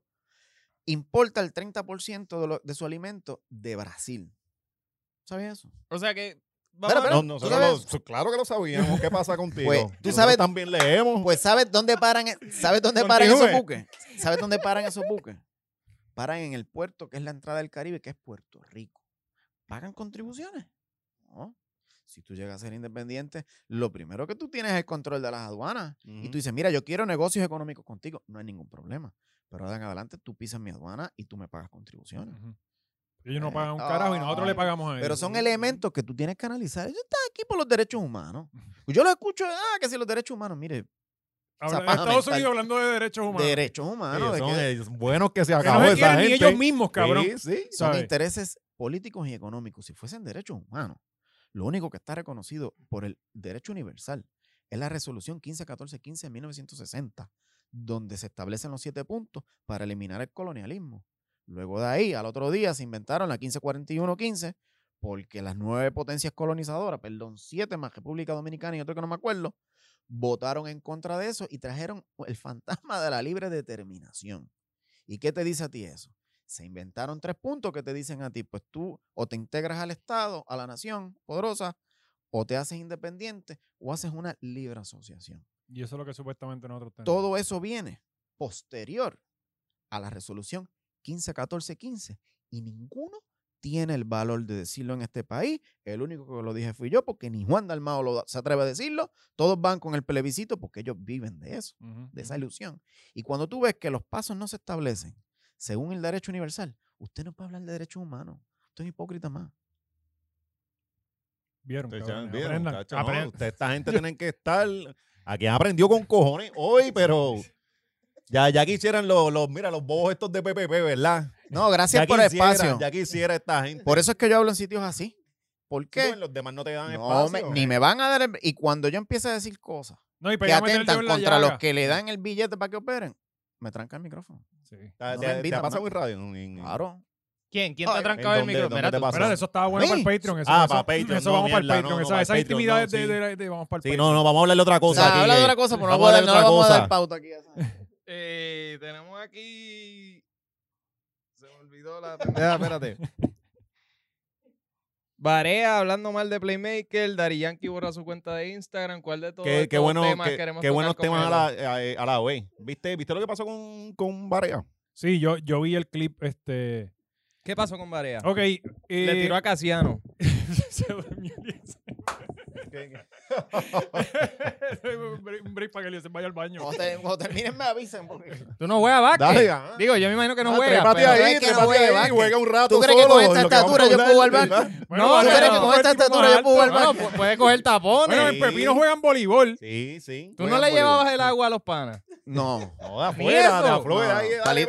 importa el 30% de, lo- de su alimento de Brasil. ¿Sabes eso? O sea que. No, ¿tú nosotros lo- claro que lo sabíamos. ¿Qué pasa contigo? Pues, tú Nosotros sabes- también leemos. Pues ¿sabes dónde paran, e- ¿sabes dónde paran esos buques? ¿Sabes dónde paran esos buques? Paran en el puerto que es la entrada del Caribe, que es Puerto Rico. ¿Pagan contribuciones? No. Si tú llegas a ser independiente, lo primero que tú tienes es el control de las aduanas. Y tú dices, mira, yo quiero negocios económicos contigo. No hay ningún problema. Pero en adelante tú pisas mi aduana y tú me pagas contribuciones. Ellos no Eh, pagan un carajo y nosotros le ay, pagamos a ellos. Pero son elementos que tú tienes que analizar. Ellos están aquí por los derechos humanos. Yo lo escucho, ah, que si los derechos humanos, mire, Habla- Estados mental. Unidos hablando de derechos humanos. derechos Sí, humanos. de son que- eh, buenos que se que acabó no se esa ni gente. ellos mismos, cabrón. Sí, sí. son ¿sabes? intereses políticos y económicos. Si fuesen derechos humanos, lo único que está reconocido por el derecho universal es la resolución 1514-15 de 1960, donde se establecen los siete puntos para eliminar el colonialismo. Luego de ahí, al otro día, se inventaron la 1541-15, porque las nueve potencias colonizadoras, perdón, siete más República Dominicana y otro que no me acuerdo, votaron en contra de eso y trajeron el fantasma de la libre determinación. ¿Y qué te dice a ti eso? Se inventaron tres puntos que te dicen a ti, pues tú o te integras al Estado, a la nación poderosa, o te haces independiente, o haces una libre asociación. Y eso es lo que supuestamente nosotros tenemos. Todo eso viene posterior a la resolución 1514-15 y ninguno tiene el valor de decirlo en este país. El único que lo dije fui yo, porque ni Juan Dalmao lo, se atreve a decirlo. Todos van con el plebiscito porque ellos viven de eso de esa ilusión. Y cuando tú ves que los pasos no se establecen según el derecho universal, usted no puede hablar de derechos humanos. Usted es hipócrita más. Vieron, vieron, aprendan, no, usted- esta gente tienen que estar. Aquí aprendió con cojones hoy, pero ya, ya quisieran los, los, mira, los bobos estos de PPP, ¿verdad? No, gracias ya por el espacio. Ya quisiera esta gente. Por eso es que yo hablo en sitios así. ¿Por Sí, qué? pues, los demás no te dan No, me- espacio. ni me van a dar el- Y cuando yo empiece a decir cosas No, y que atentan contra los que le dan el billete para que operen, me tranca el micrófono. Sí. ¿Te, no te- me te invitan, ha pasado ¿no? en radio? En- en- Claro. ¿Quién? ¿Quién te ha trancado ¿en el pasó? Espérate, eso estaba bueno Sí. para el Patreon. Eso, Ah, eso- para Patreon, Eso no, vamos para el Patreon. no, esa intimidad de, no, de- de- de- vamos para el Sí, Patreon. no, no, vamos a hablar de otra O cosa. sea, aquí, habla de otra cosa, pero no, vamos a hablar de otra cosa. dar pauta aquí. Eh, tenemos aquí. Se me olvidó la pendeja, espérate. Barea hablando mal de Playmaker, Dari Yankee borra su cuenta de Instagram. ¿Cuál de todos Qué, bueno, temas qué, queremos qué buenos temas a la, a, a la. ¿Viste, ¿Viste lo que pasó con, con Barea? Sí, yo, yo vi el clip. Este. ¿Qué pasó con Barea? Ok. Le eh, tiró a Casiano. se durmió. un break- para que Eliezer vaya al baño. Cuando, te- cuando terminen me avisen. Porque... ¿Tú no juegas básquet? Dale. Digo, yo me imagino que no Ah, juegas. pero- no ahí, es que no trépate juegue ahí, básquet. juega un rato ¿Tú crees que con esta estatura yo puedo jugar básquet? Bueno, No, ¿Tú crees que con esta estatura yo puedo jugar básquet? pu- puede coger tapones. Bueno, en. Pepino juegan voleibol. Sí, sí. ¿Tú no le llevabas el agua a los panas? No. No, de afuera, de afuera.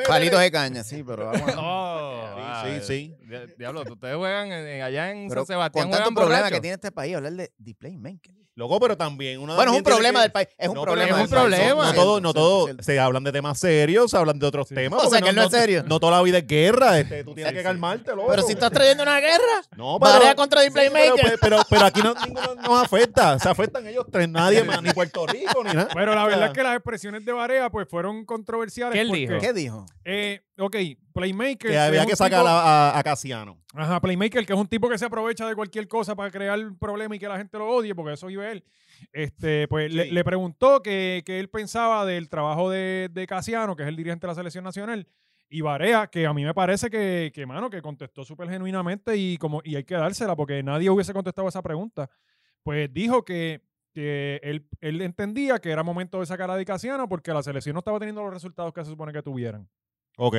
Palitos de caña, sí, pero vamos a- No. Sí, sí, sí. Di- Diablo, ustedes juegan allá en San Sebastián. con tanto problema que tiene este país, hablar de, de playmaker. Loco, pero también uno Bueno, es un problema que- del país. Es un No, problema pero es un problema. No Cierto, todo, no todo. Se hablan de temas serios, se hablan de otros Sí. temas. O sea, que él no es serio. No toda la vida es guerra. Este, tú tienes Sí, que calmarte, loco. Pero si estás trayendo una guerra, No, Barea contra The sí, pero, Playmaker. pero, pero, pero aquí no, ninguno nos afecta. Se afectan ellos tres, nadie más, ni Puerto Rico, ni nada. Pero la verdad es que las expresiones de Barea pues fueron controversiales. ¿Qué él porque, dijo? ¿qué dijo? eh, ok, Playmaker. que había que sacar tipo- a, a, Casiano. Ajá, Playmaker, que es un tipo que se aprovecha de cualquier cosa para crear un problema y que la gente lo odie, porque eso vive él. Este, pues le, Sí. le preguntó que, que él pensaba del trabajo de, de Casiano, que es el dirigente de la selección nacional, y Barea, que a mí me parece que, que mano, que contestó súper genuinamente y como y hay que dársela, porque nadie hubiese contestado esa pregunta. Pues dijo que, que él, él entendía que era momento de sacar a Di Casiano porque la selección no estaba teniendo los resultados que se supone que tuvieran. Ok.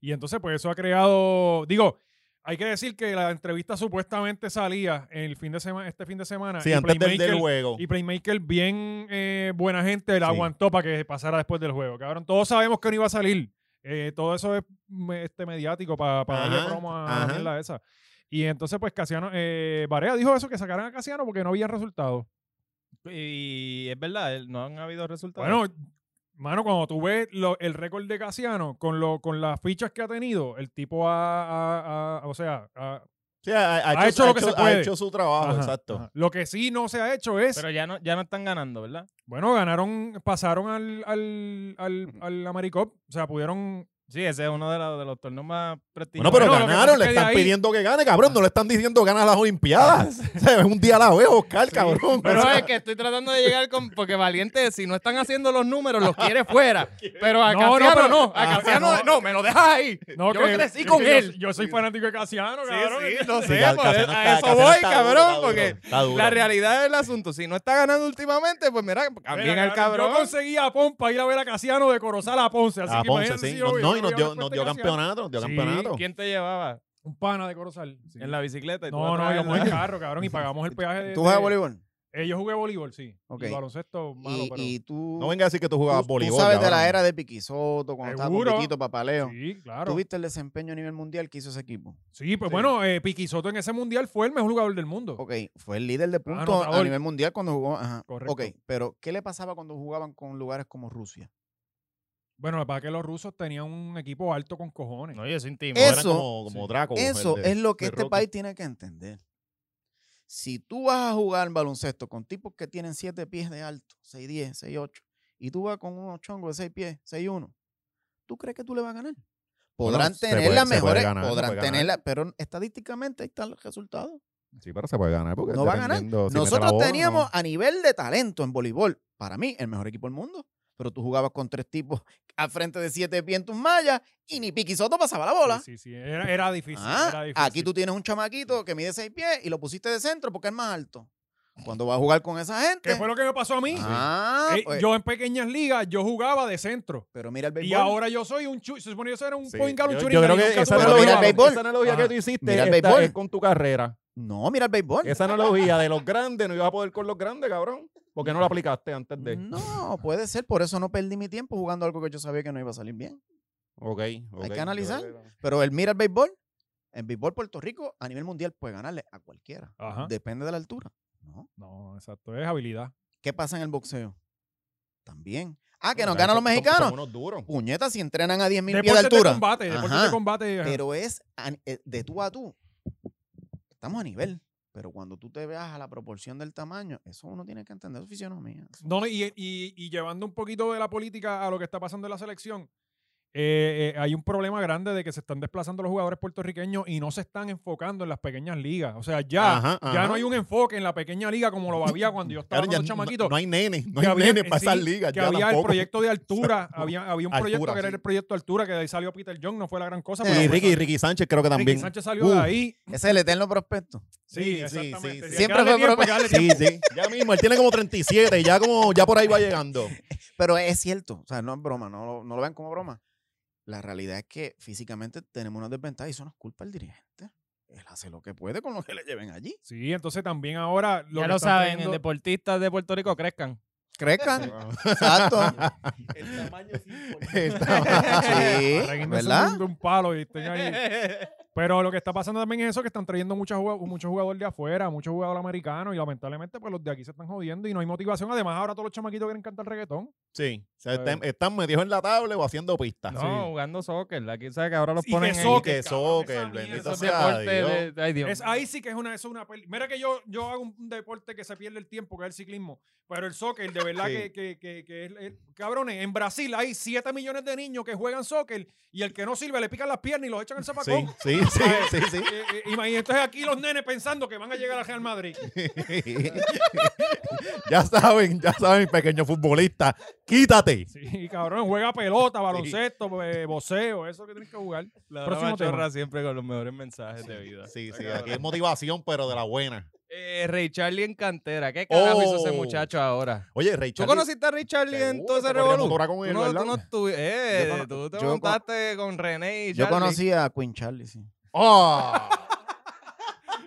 Y entonces, pues eso ha creado. Digo, hay que decir que la entrevista supuestamente salía el fin de semana, este fin de semana. Sí, y antes del, juego. Y Playmaker, bien eh, buena gente, la Sí. aguantó para que pasara después del juego. Cabrón, todos sabemos que no iba a salir. Eh, todo eso es este, mediático para darle Ajá, promo a la ajá. esa. Y entonces, pues, Casiano, eh, Barea dijo eso, que sacaran a Casiano porque no había resultados. Y es verdad, él- no han habido resultados. Bueno, mano, cuando tú ves lo- el récord de Casiano con, lo, con las fichas que ha tenido, el tipo ha, ha- ha- o sea, ha- Sí, ha, ha Ha hecho lo que se ha puede. hecho su trabajo, ajá, exacto. ajá. Lo que sí no se ha hecho es, pero ya no, ya no están ganando, ¿verdad? bueno, ganaron, pasaron al, al, al, al Americop, o sea, pudieron Sí, ese es uno de, los- de los torneos más Bueno, prestigiosos. pero Bueno, pasa ganaron, le están ahí- pidiendo que gane, cabrón. No le están diciendo gana las Olimpiadas. O sea, es un día a la vez, Oscar, cabrón. Pero O sea, es que estoy tratando de llegar con. Porque Valiente, si no están haciendo los números, los quiere fuera. Pero a No, no, Casiano pero- no. A Casiano no. no, me lo dejas ahí. No, yo que- crecí con que él. Yo, soy fanático de Casiano, cabrón. no sí, sé, Casiano a está- eso Casiano voy, cabrón, duro, porque duro. la realidad del asunto, si no está ganando últimamente, pues mira, Mira, al cabrón. Yo conseguí a Pon para ir a ver a Casiano de Corozal a Ponce. Así que imagínate sí. si No, yo- no, nos dio, nos dio campeonato, nos dio Sí, campeonato. ¿Quién te llevaba? Un pana de Corozal. sí. En la bicicleta. y No, no, íbamos en carro, cabrón, y pagamos el peaje de... ¿Tú juegas voleibol? Eh, yo jugué voleibol, sí. Ok. Y baloncesto, malo, Y, pero... y tú, No venga a decir que tú jugabas tú- tú voleibol. sabes de la era de Piquisoto, cuando estaba Seguro. con Piquito Papaleo. Sí, claro. ¿Tú viste el desempeño a nivel mundial que hizo ese equipo? Sí, pues bueno, eh, Piquisoto en ese mundial fue el mejor jugador del mundo. Ok, fue el líder de puntos a nivel mundial cuando jugó. Ajá. Correcto. Ok, pero ¿qué le pasaba cuando jugaban con lugares como Rusia? Bueno, para que los rusos tenían un equipo alto con cojones. No, yo soy intimo. Eran Eso- como, como Draco. Eso de- es lo que este Rocky. país tiene que entender. Si tú vas a jugar baloncesto con tipos que tienen 7 pies de alto, 6'10, 6'8, y tú vas con unos chongos de 6 pies, 6'1, ¿tú crees que tú le vas a ganar? Podrán tener puede- las mejores, ganar, se podrán ganar. tenerla, pero estadísticamente ahí están los resultados. Sí, pero se puede ganar porque No va a ganar. si Nosotros bola teníamos no. a nivel de talento en voleibol, para mí, el mejor equipo del mundo. Pero tú jugabas con tres tipos al frente de siete pies en tus mallas y ni Piquisoto pasaba la bola. Sí, sí, sí, Era, era difícil, Ah, era difícil. aquí tú tienes un chamaquito que mide seis pies y lo pusiste de centro porque es más alto. Cuando vas a jugar con esa gente. ¿Qué fue lo que me pasó a mí? Ah, Eh, pues, yo en pequeñas ligas, yo jugaba de centro. pero mira el béisbol. Y ahora yo soy un chu, se supone que yo era un Sí, point guard, un yo- Yo creo que esa analogía- analogía, bola. béisbol. esa analogía Ajá. que tú hiciste Mira el béisbol. es con tu carrera. No, mira el béisbol. Esa analogía de los grandes no ibas a poder con los grandes, cabrón. ¿Por qué no la aplicaste antes de? No, puede ser. Por eso no perdí mi tiempo jugando algo que yo sabía que no iba a salir bien. Ok, ok. que analizar. Pero el mira el béisbol. En béisbol Puerto Rico, a nivel mundial, puede ganarle a cualquiera. Ajá. Depende de la altura. ¿no? No, exacto, es habilidad. ¿Qué pasa en el boxeo? También. Ah, que nos ganan los son- mexicanos. Son unos duros. Puñetas si entrenan a 10.000 pies de Deportes de altura. combate, de combate. Pero es eh, de tú a tú. Estamos a nivel. Pero cuando tú te veas a la proporción del tamaño, eso uno tiene que entender su fisionomía. No, y, y- y llevando un poquito de la política a lo que está pasando en la selección, eh, eh, hay un problema grande de que se están desplazando los jugadores puertorriqueños y no se están enfocando en las pequeñas ligas. O sea, ya, Ajá, ya no hay un enfoque en la pequeña liga como lo había cuando yo estaba Claro, los no-. No hay nene, no hay había- nene eh, para esas sí, ligas. Que ya había el proyecto de altura, había, había un proyecto que era sí. el proyecto de altura, que de ahí salió Peter Young, no fue la gran cosa. Y pero fue- Ricky, Ricky Sánchez creo que Ricky también. Sánchez salió de ahí. Ese es el eterno prospecto. Sí, Sí, sí, exactamente. sí, sí. Siempre fue tiempo, Sí, sí. Ya mismo, él tiene como 37 y ya como ya por ahí va llegando. Pero es cierto. O sea, no es broma. No, lo- no lo vean como broma. La realidad es que físicamente tenemos una desventaja y eso no es culpa del dirigente. Él hace lo que puede con lo que le lleven allí. Sí, entonces también ahora... Ya que lo saben, trayendo- deportistas de Puerto Rico crezcan. Crezcan. Exacto. El tamaño es importante. Sí, Arréguense ¿verdad? un, un palo y estén ahí. Pero lo que está pasando también es eso, que están trayendo muchos jugadores, muchos jugadores de afuera, muchos jugadores americanos y lamentablemente pues los de aquí se están jodiendo y no hay motivación. Además ahora todos los chamaquitos quieren cantar reggaetón. Sí, o sea, Pues- están, están metidos en la tabla o haciendo pistas. No, Sí. jugando soccer. Aquí sabes que ahora los Y ponen que en soccer, que cabrón, soccer, bendito sea deportes Dios. de, ay Dios. Es, ahí sí que es una, eso es una peli- Mira que yo, yo hago un deporte que se pierde el tiempo, que es el ciclismo. Pero el soccer, de verdad Sí. que, que, que, que es, es- Cabrones, en Brasil hay 7 millones de niños que juegan soccer y el que no sirve le pican las piernas y los echan Sí, zapacón. sí, sí, sí, sí. Eh, eh, imagínate, entonces aquí los nenes pensando que van a llegar al Real Madrid. ya saben, ya saben, pequeño futbolista, quítate. Sí, cabrón, juega pelota, baloncesto, eh, boxeo, eso que tienes que jugar. La Próximo tema. siempre con los mejores mensajes de vida. Sí, sí, aquí es motivación, pero de la buena. Eh, Ray Charlie en cantera. ¿Qué carajo hizo ese Oh. muchacho ahora? Oye, Ray ¿Tú Charlie. conociste a Ray Charlie en todo ese revolú? con Tú él, tú no estuvi- eh, Yo tú te yo con- montaste con René y Yo Charlie. conocí a Queen Charlie, sí. ¡Ah!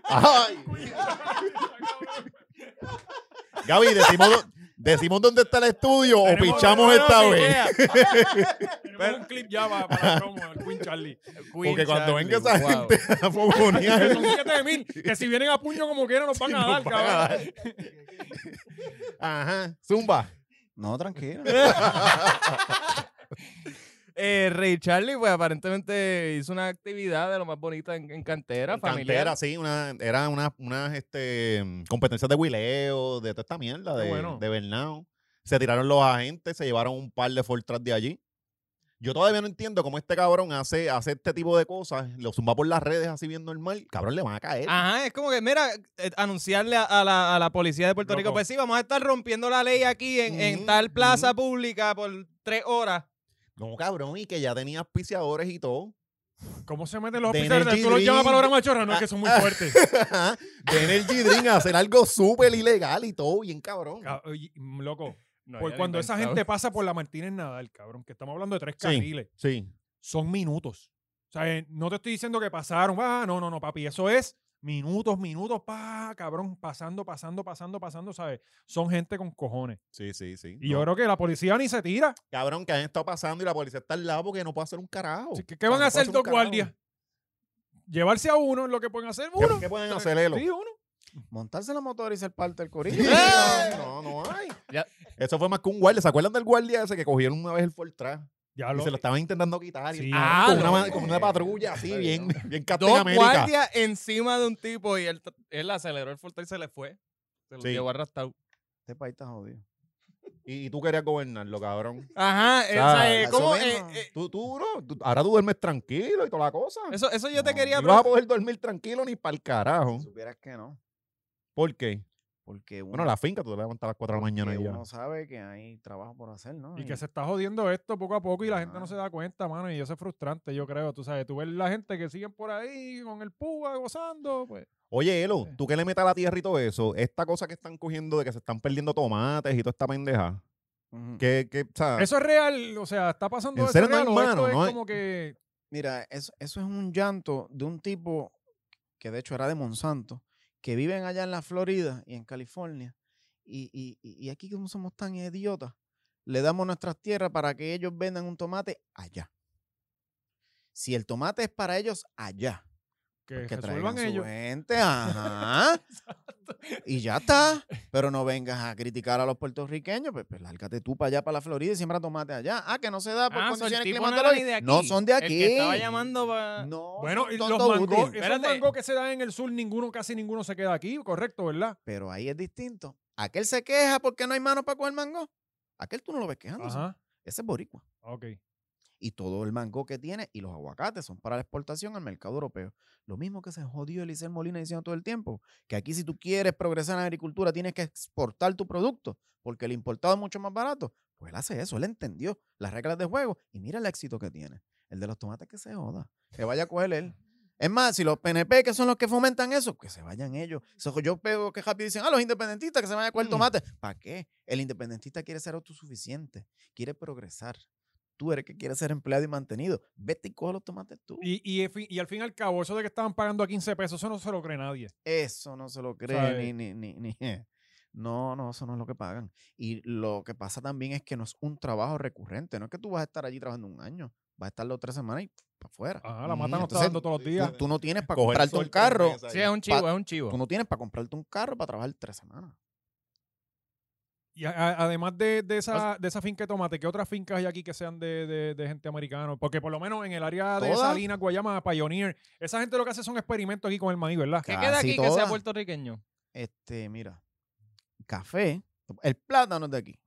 ¡Ay! Gaby, decimos, decimos dónde está el estudio o pichamos esta que vez. Tenemos un clip ya para, para promo, el Queen Charlie. Queen Porque cuando Charlie, venga esa wow. gente a fogonear, Son 7000, que si vienen a puño como quieran nos van a dar, cabrón. Ajá, zumba. No, tranquilo. Eh, Ray Charlie, pues aparentemente hizo una actividad de lo más bonita en, en cantera, En familiar. Cantera, sí, una, era una, unas este, competencias de huileo, de toda esta mierda, Qué de, bueno. de Bernao. Se tiraron los agentes, se llevaron un par de Fortras de allí. Yo todavía no entiendo cómo este cabrón hace, hace este tipo de cosas, lo zumba por las redes así bien normal. Cabrón, le van a caer. Ajá, es como que, mira, eh, anunciarle a, a la, a la policía de Puerto Rico, pues sí, vamos a estar rompiendo la ley aquí en, en tal plaza pública por tres horas. No, cabrón, y que ya tenía auspiciadores y todo. ¿Cómo se meten los? Energy Tú los llamas Drink. para la hora machorra, no es que son muy fuertes. de Energy Drink a hacer algo súper ilegal y todo, bien cabrón. Ca- mm, Loco, No por cuando esa gente pasa por la Martínez Nadal, cabrón, que estamos hablando de tres carriles, Sí. son minutos. O sea, eh, no te estoy diciendo que pasaron, ah, no, no, no, papi, eso es minutos, minutos, pa, cabrón, pasando, pasando, pasando, pasando, ¿sabes? Son gente con cojones. Sí, sí, sí. Y No. yo creo que la policía ni se tira. Cabrón, que han estado pasando y la policía está al lado porque no puede hacer un carajo. ¿Qué sea, van a no hacer dos guardias? Llevarse a uno es lo que pueden hacer ¿Qué- uno. ¿Qué pueden Tres. hacer, Elo? Sí, uno. Montarse en la motor y ser parte del corillo. No, no hay. Ya. Eso fue más que un guardia. ¿Se acuerdan del guardia ese que cogieron una vez el Fortran? Ya Y se lo estaban intentando quitar. y- Sí. Ah, con, una, con una patrulla así, bien, bien Captain Dos América. guardias encima de un tipo y él, él aceleró el fuerte y se le fue. Se lo Sí. llevó arrastrado. Este país está jodido. Y, y tú querías gobernarlo, cabrón. Ajá, sea, esa, ¿cómo, eh, eh, Tú, tú, bro, tú- ahora tú duermes tranquilo y toda la cosa. eso, eso yo te No, quería No vas a poder dormir tranquilo ni para el carajo. Supieras que no. ¿Por qué? Porque uno, Bueno, la finca tú te levantas a las 4 de la mañana y ya. uno sabe que hay trabajo por hacer, ¿no? Y que se está jodiendo esto poco a poco y la gente no se da cuenta, mano. Y eso es frustrante, yo creo. Tú sabes, tú ves la gente que siguen por ahí con el púa gozando, pues. Oye, Elo, Sí. tú que le metas a la tierra y todo eso, esta cosa que están cogiendo de que se están perdiendo tomates y toda esta pendeja, que, que, o sea, Eso es real, o sea, está pasando ¿En eso serio no real, hay o esto mano? es No hay- como que Mira, eso, eso es un llanto de un tipo que de hecho era de Monsanto, que viven allá en la Florida y en California. Y, y, y aquí como somos tan idiotas, le damos nuestras tierras para que ellos vendan un tomate allá. Si el tomate es para ellos, allá. Que que resuelvan traigan su ellos. gente, ajá. y ya está. Pero no vengas a criticar a los puertorriqueños, pues, pues lárgate tú para allá, para la Florida y siembra tomate allá. Ah, que no se da por Ah, el condiciones no de climatológicas. aquí. No son de El aquí. que estaba llamando para... No, Bueno, y los mangos, esos mangos que se dan en el sur, ninguno, casi ninguno se queda aquí, correcto, ¿verdad? Pero ahí es distinto. Aquel se queja porque no hay mano para coger mango. Aquel tú no lo ves quejándose. Ajá. Ese es boricua. Ok. Y todo el mango que tiene y los aguacates son para la exportación al mercado europeo. Lo mismo que se jodió Eliseo Molina diciendo todo el tiempo. Que aquí si tú quieres progresar en la agricultura tienes que exportar tu producto porque el importado es mucho más barato. Pues él hace eso. Él entendió las reglas de juego y mira el éxito que tiene. El de los tomates que se joda. Que vaya a coger él. Es más, si los PNP, que son los que fomentan eso, que se vayan ellos. Yo pego que rápido dicen, ah, los independentistas que se vayan a coger Mm. tomate. ¿Para qué? El independentista quiere ser autosuficiente, quiere progresar. Tú eres que quiere ser empleado y mantenido. Vete y coge los tomates tú. Y, y, y al fin y al cabo, eso de que estaban pagando a 15 pesos, eso no se lo cree nadie. Eso no se lo cree ¿Sabe? ni, ni, ni, ni- No, no, eso no es lo que pagan. Y lo que pasa también es que no es un trabajo recurrente. No es que tú vas a estar allí trabajando un año. Vas a estar dos o tres semanas y para afuera. Ajá, la Mm, mata no está dando todos los días. Tú, tú no tienes para comprarte un carro. Sí, es un chivo, Pa- es un chivo. Tú no tienes para comprarte un carro para trabajar tres semanas. Y a- además de, de esa, de esa finca de tomate, ¿qué otras fincas hay aquí que sean de, de- de gente americana? Porque por lo menos en el área de ¿Todas? Salinas, Guayama, Pioneer, esa gente lo que hace son experimentos aquí con el maíz, ¿verdad? ¿Qué queda Casi aquí que sea puertorriqueño? Este, mira, café, el plátano es de aquí.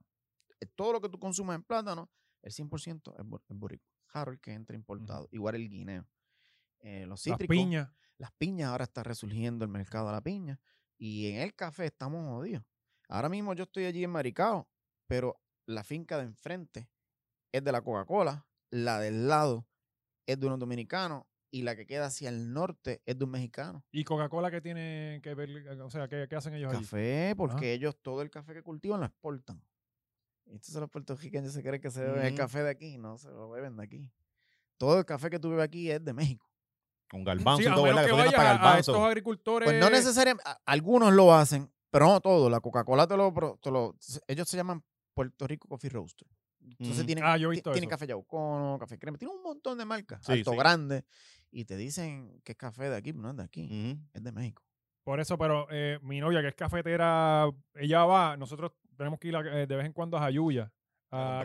Todo lo que tú consumes en plátano, el 100% es, bor- es boricua. Jaro el que entra importado. Igual el guineo. Eh, los Las cítricos. piñas. Las piñas, ahora está resurgiendo el mercado de la piña. Y en el café estamos jodidos. Ahora mismo yo estoy allí en Maricao, pero la finca de enfrente es de la Coca-Cola, la del lado es de unos dominicanos y la que queda hacia el norte es de un mexicano. ¿Y Coca-Cola qué tiene que ver? O sea, ¿qué, qué hacen ellos allí? Café, porque ellos todo el café que cultivan lo exportan. Y Entonces los puertorriqueños se creen que se beben el Ujú. café de aquí, no se lo beben de aquí. Todo el café que tú bebes aquí es de México. Con garbanzo Sí, y todo, ¿verdad? que vayas para a estos agricultores. Pues no necesariamente, algunos lo hacen, pero no todo. La Coca-Cola te lo, pro- te lo- ellos se llaman Puerto Rico Coffee Roaster. Entonces Ujú. tienen, Ah, yo he visto tienen eso. café yaucono, café crema, tienen un montón de marcas, Sí, alto sí. grande, y te dicen que es café de aquí, pero no es de aquí, es de México. Por eso, pero eh, mi novia, que es cafetera, ella va, nosotros tenemos que ir a- eh, de vez en cuando a Jayuya, a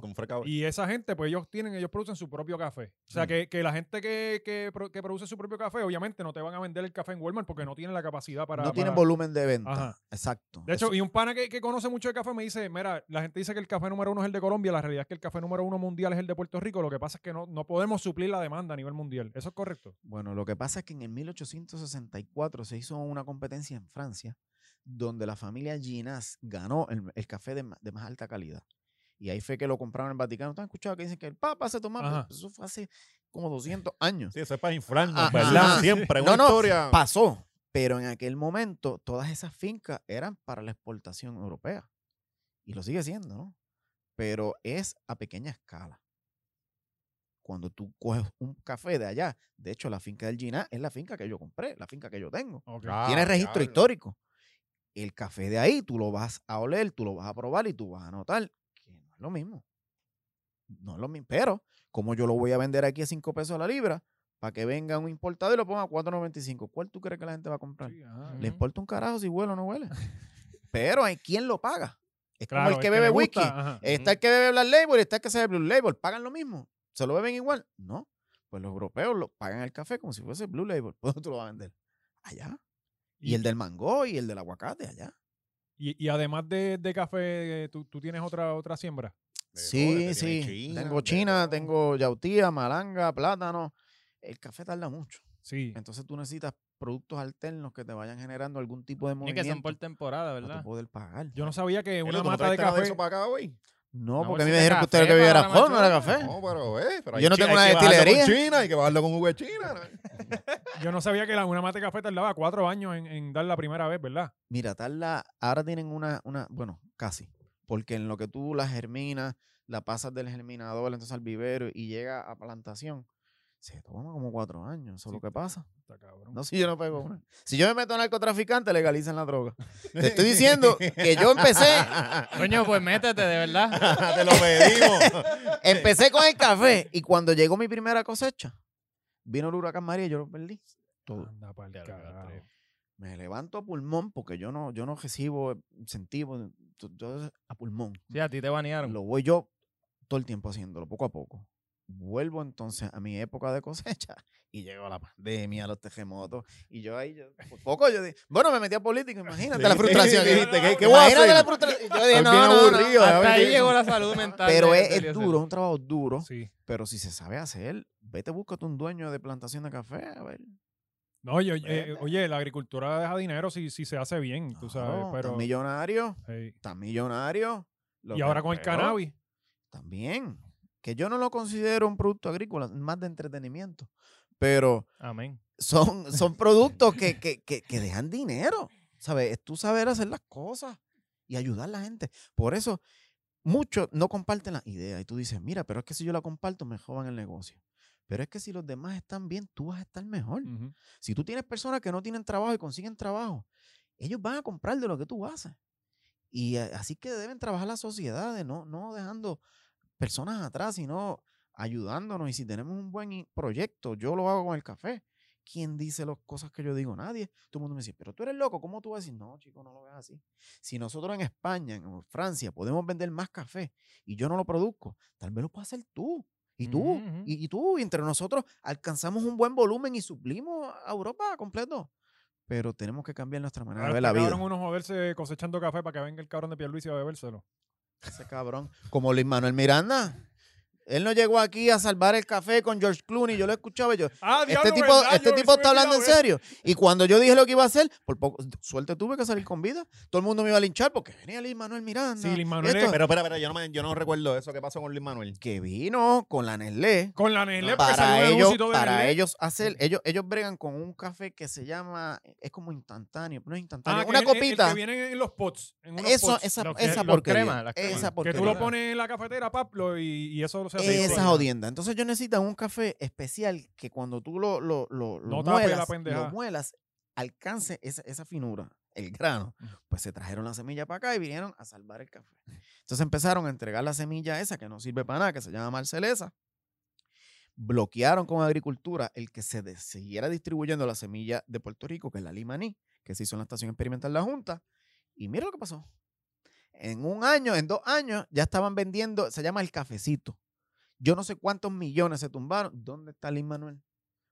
comprar Café. Y esa gente, pues ellos tienen, ellos producen su propio café. O sea, Mm. que, que la gente que, que, pro- que produce su propio café, obviamente no te van a vender el café en Walmart porque no tienen la capacidad para. no tienen para- volumen de venta. Ajá. Exacto. De hecho, Eso- y un pana que, que conoce mucho de café me dice, mira, la gente dice que el café número uno es el de Colombia, la realidad es que el café número uno mundial es el de Puerto Rico, lo que pasa es que no, no podemos suplir la demanda a nivel mundial. ¿Eso es correcto? Bueno, lo que pasa es que en el 1864 se hizo una competencia en Francia donde la familia Ginás ganó el, el café de, de más alta calidad. Y ahí fue que lo compraron en el Vaticano. ¿Tú has escuchado que dicen que el Papa se tomaba? Pues Eso fue hace como 200 años. Sí, eso es para inflarnos. ¿verdad? Ajá. Siempre. Una no, historia. Pasó, pero en aquel momento todas esas fincas eran para la exportación europea. Y lo sigue siendo, ¿no? Pero es a pequeña escala. Cuando tú coges un café de allá, de hecho la finca del Giná es la finca que yo compré, la finca que yo tengo. Ok. Ah, Tiene registro histórico. El café de ahí tú lo vas a oler, tú lo vas a probar y tú vas a notar es lo mismo. No es lo mismo. Pero, como yo lo voy a vender aquí a 5 pesos la libra, para que venga un importador y lo ponga a 4.95, ¿cuál tú crees que la gente va a comprar? Sí. Le importa un carajo si huele o no huele. Pero hay quien lo paga. Es como el que bebe gusta, whisky. Está el que bebe Black Label y está el que se bebe Blue Label. ¿Pagan lo mismo? ¿Se lo beben igual? No. Pues los europeos lo pagan el café como si fuese Blue Label. ¿Por dónde tú lo vas a vender? Allá. Y, Y- el del mango y el del aguacate allá. Y, y además de, de café, eh, ¿tú, tú tienes otra, otra siembra. De Sí, sí. China, tengo de china, tengo yautía, malanga, plátano. El café tarda mucho. Sí. Entonces tú necesitas productos alternos que te vayan generando algún tipo de Y movimiento que son por temporada, para ¿verdad? poder pagar. Yo no sabía que una ¿tú no mata de café. eso para acá hoy? No, porque a mí me dijeron que usted lo que para era no era café. No, pero eh, pero hay Yo no chi- tengo hay una que bajarlo destilería. con China, hay que bajarlo con de China. ¿no? Yo no sabía que la, una mata de café tardaba cuatro años en, en dar la primera vez, ¿verdad? Mira, tarda, ahora tienen una, una, bueno, casi. Porque en lo que tú la germinas, la pasas del germinador entonces al vivero y llega a plantación, se toma como cuatro años. Eso es lo que pasa. Está cabrón. No si yo no pego una. Si yo me meto a narcotraficante, legalizan la droga. Te estoy diciendo que yo empecé, Coño, pues métete, de verdad. Te lo pedimos. empecé con el café y cuando llegó mi primera cosecha, vino el huracán María y yo lo perdí. Todo. Anda. Me levanto a pulmón porque yo no, yo no recibo incentivo, yo a pulmón. Sí, a ti te banearon. Lo voy yo todo el tiempo haciéndolo, poco a poco. Vuelvo entonces a mi época de cosecha y llegó la pandemia, los terremotos. Y yo ahí, yo, por poco, yo dije, bueno, me metí a política, imagínate la frustración. dijiste, ¿qué- qué Imagínate la frustración. Yo dije, no, no, no. aburrido, Hasta ahí llegó la salud mental. Pero es, es duro, es un trabajo duro. Sí. Pero si se sabe hacer, vete, búscate un dueño de plantación de café. A ver. No, yo, eh, oye, la agricultura deja dinero si, si se hace bien, tú sabes, pero... Tan millonario, hey. tan millonario. Lo Y que- ahora con el cannabis. También. Que yo no lo considero un producto agrícola, más de entretenimiento. Pero Amén. son, son productos que, que, que, que dejan dinero. ¿Sabes? Es tú saber hacer las cosas y ayudar a la gente. Por eso, muchos no comparten las ideas. Y tú dices, mira, pero es que si yo la comparto, me jodan el negocio. Pero es que si los demás están bien, tú vas a estar mejor. Si tú tienes personas que no tienen trabajo y consiguen trabajo, ellos van a comprar de lo que tú haces. Y eh, así que deben trabajar las sociedades, no, no dejando personas atrás, sino ayudándonos. Y si tenemos un buen proyecto, yo lo hago con el café. ¿Quién dice las cosas que yo digo? Nadie. Todo el mundo me dice, pero tú eres loco, ¿cómo tú vas a decir? No, chico, no lo veas así. Si nosotros en España, en Francia, podemos vender más café y yo no lo produzco, tal vez lo puedes hacer tú. Y tú, y, y tú, y entre nosotros alcanzamos un buen volumen y suplimos a Europa completo. Pero tenemos que cambiar nuestra manera Ahora de ver la vida. cabrón uno joderse cosechando café para que venga el cabrón de Pierluisi a bebérselo. Ese cabrón. Como Luis Manuel Miranda. Él no llegó aquí a salvar el café con George Clooney. Yo lo escuchaba y yo, Ah, este diablo, tipo, ¿verdad? este tipo está hablando en serio. Y cuando yo dije lo que iba a hacer, por poco, suerte tuve que salir con vida. Todo el mundo me iba a linchar porque venía Luis Manuel Miranda. Sí, Lin Manuel Esto- es- Pero, espera, espera, yo no, me- yo no recuerdo eso. ¿Qué pasó con Luis Manuel? que vino con la Nestlé. Con la Nestlé, para ellos, de para Nestlé. ellos hacer, ellos, ellos bregan con un café que se llama, es como instantáneo, no es instantáneo, Ah, que una es el- el copita. que viene en los pots. En unos Eso, pots. esa, Los que- esa los porquería. esa Que tú lo pones en la cafetera, Pablo, y, y eso se hace. Esa jodienda. Entonces yo necesito un café especial que cuando tú lo, lo, lo, lo No muelas, pendeja. lo muelas, alcance esa, esa finura, el grano. Pues se trajeron la semilla para acá y vinieron a salvar el café. Entonces empezaron a entregar la semilla esa que no sirve para nada, que se llama Marcelesa. Bloquearon con agricultura el que se de- siguiera distribuyendo la semilla de Puerto Rico, que es la limaní, que se hizo en la estación experimental La Junta. Y mira lo que pasó. En un año, en dos años, ya estaban vendiendo, se llama el cafecito. Yo no sé cuántos millones se tumbaron. ¿Dónde está Lin Manuel?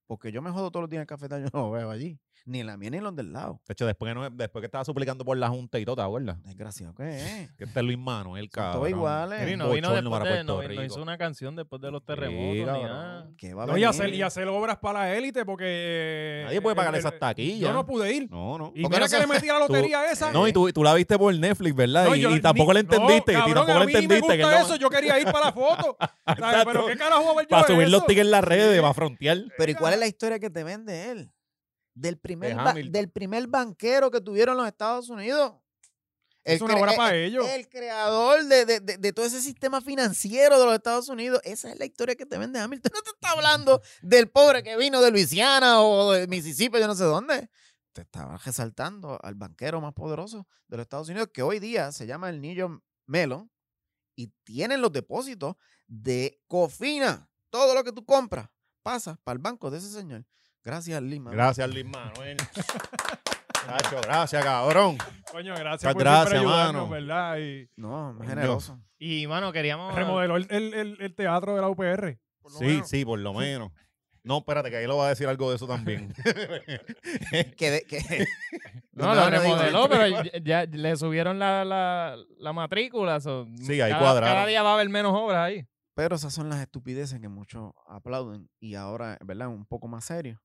Porque yo me jodo todos los días en el cafetal, no lo veo allí. Ni la mía ni en los del lado. De hecho, después que, no- después que estaba suplicando por la Junta y todo, ¿te acuerdas? Desgraciado, ¿qué es? Que este Luis Manuel, Son cabrón. todos iguales. Un no vino después para de, no, no hizo una canción después de los Sí, terremotos ni cabrón. nada. ¿Qué va a No, y hacer, y hacer obras para la élite porque. Nadie puede pagar el- esas el- taquillas. Yo no pude ir. No, no. Y ¿Por qué mira que le metí a la tú- lotería esa. No, y tú, tú la viste por Netflix, ¿verdad? No, y, yo- y tampoco ni- le entendiste. No, y cabrón, tampoco a le mí me entendiste. que gusta no- eso. Yo quería ir para la foto. Pero qué carajo voy a ver yo Para subir los tickets en las redes, va a frontear. Pero ¿y cuál es la historia que te vende él? Del primer, del primer banquero que tuvieron los Estados Unidos. Es una obra para ellos. El creador de, de- de- todo ese sistema financiero de los Estados Unidos. Esa es la historia que te vende Hamilton. No te está hablando del pobre que vino de Luisiana o de Mississippi, yo no sé dónde. Te estaba resaltando al banquero más poderoso de los Estados Unidos, que hoy día se llama el Niño Mellon, y tienen los depósitos de Cofina. Todo lo que tú compras pasa para el banco de ese señor. Gracias, Lima. Gracias, Manuel. Nacho, gracias, cabrón. Coño, gracias por gracias, siempre ayudarnos, mano. ¿verdad? Y No, muy generoso. Y, mano, queríamos... remodeló el, el- el- el teatro de la UPR. por lo Sí, menos. sí, por lo menos. No, espérate, que ahí lo va a decir algo de eso también. Que de- que- No, No, lo remodeló, pero ya, ya le subieron la, la, la matrícula. so, Sí, ahí cada, cuadraron. Cada día va a haber menos obras ahí. Pero esas son las estupideces que muchos aplauden. Y ahora, ¿verdad? Un poco más serio.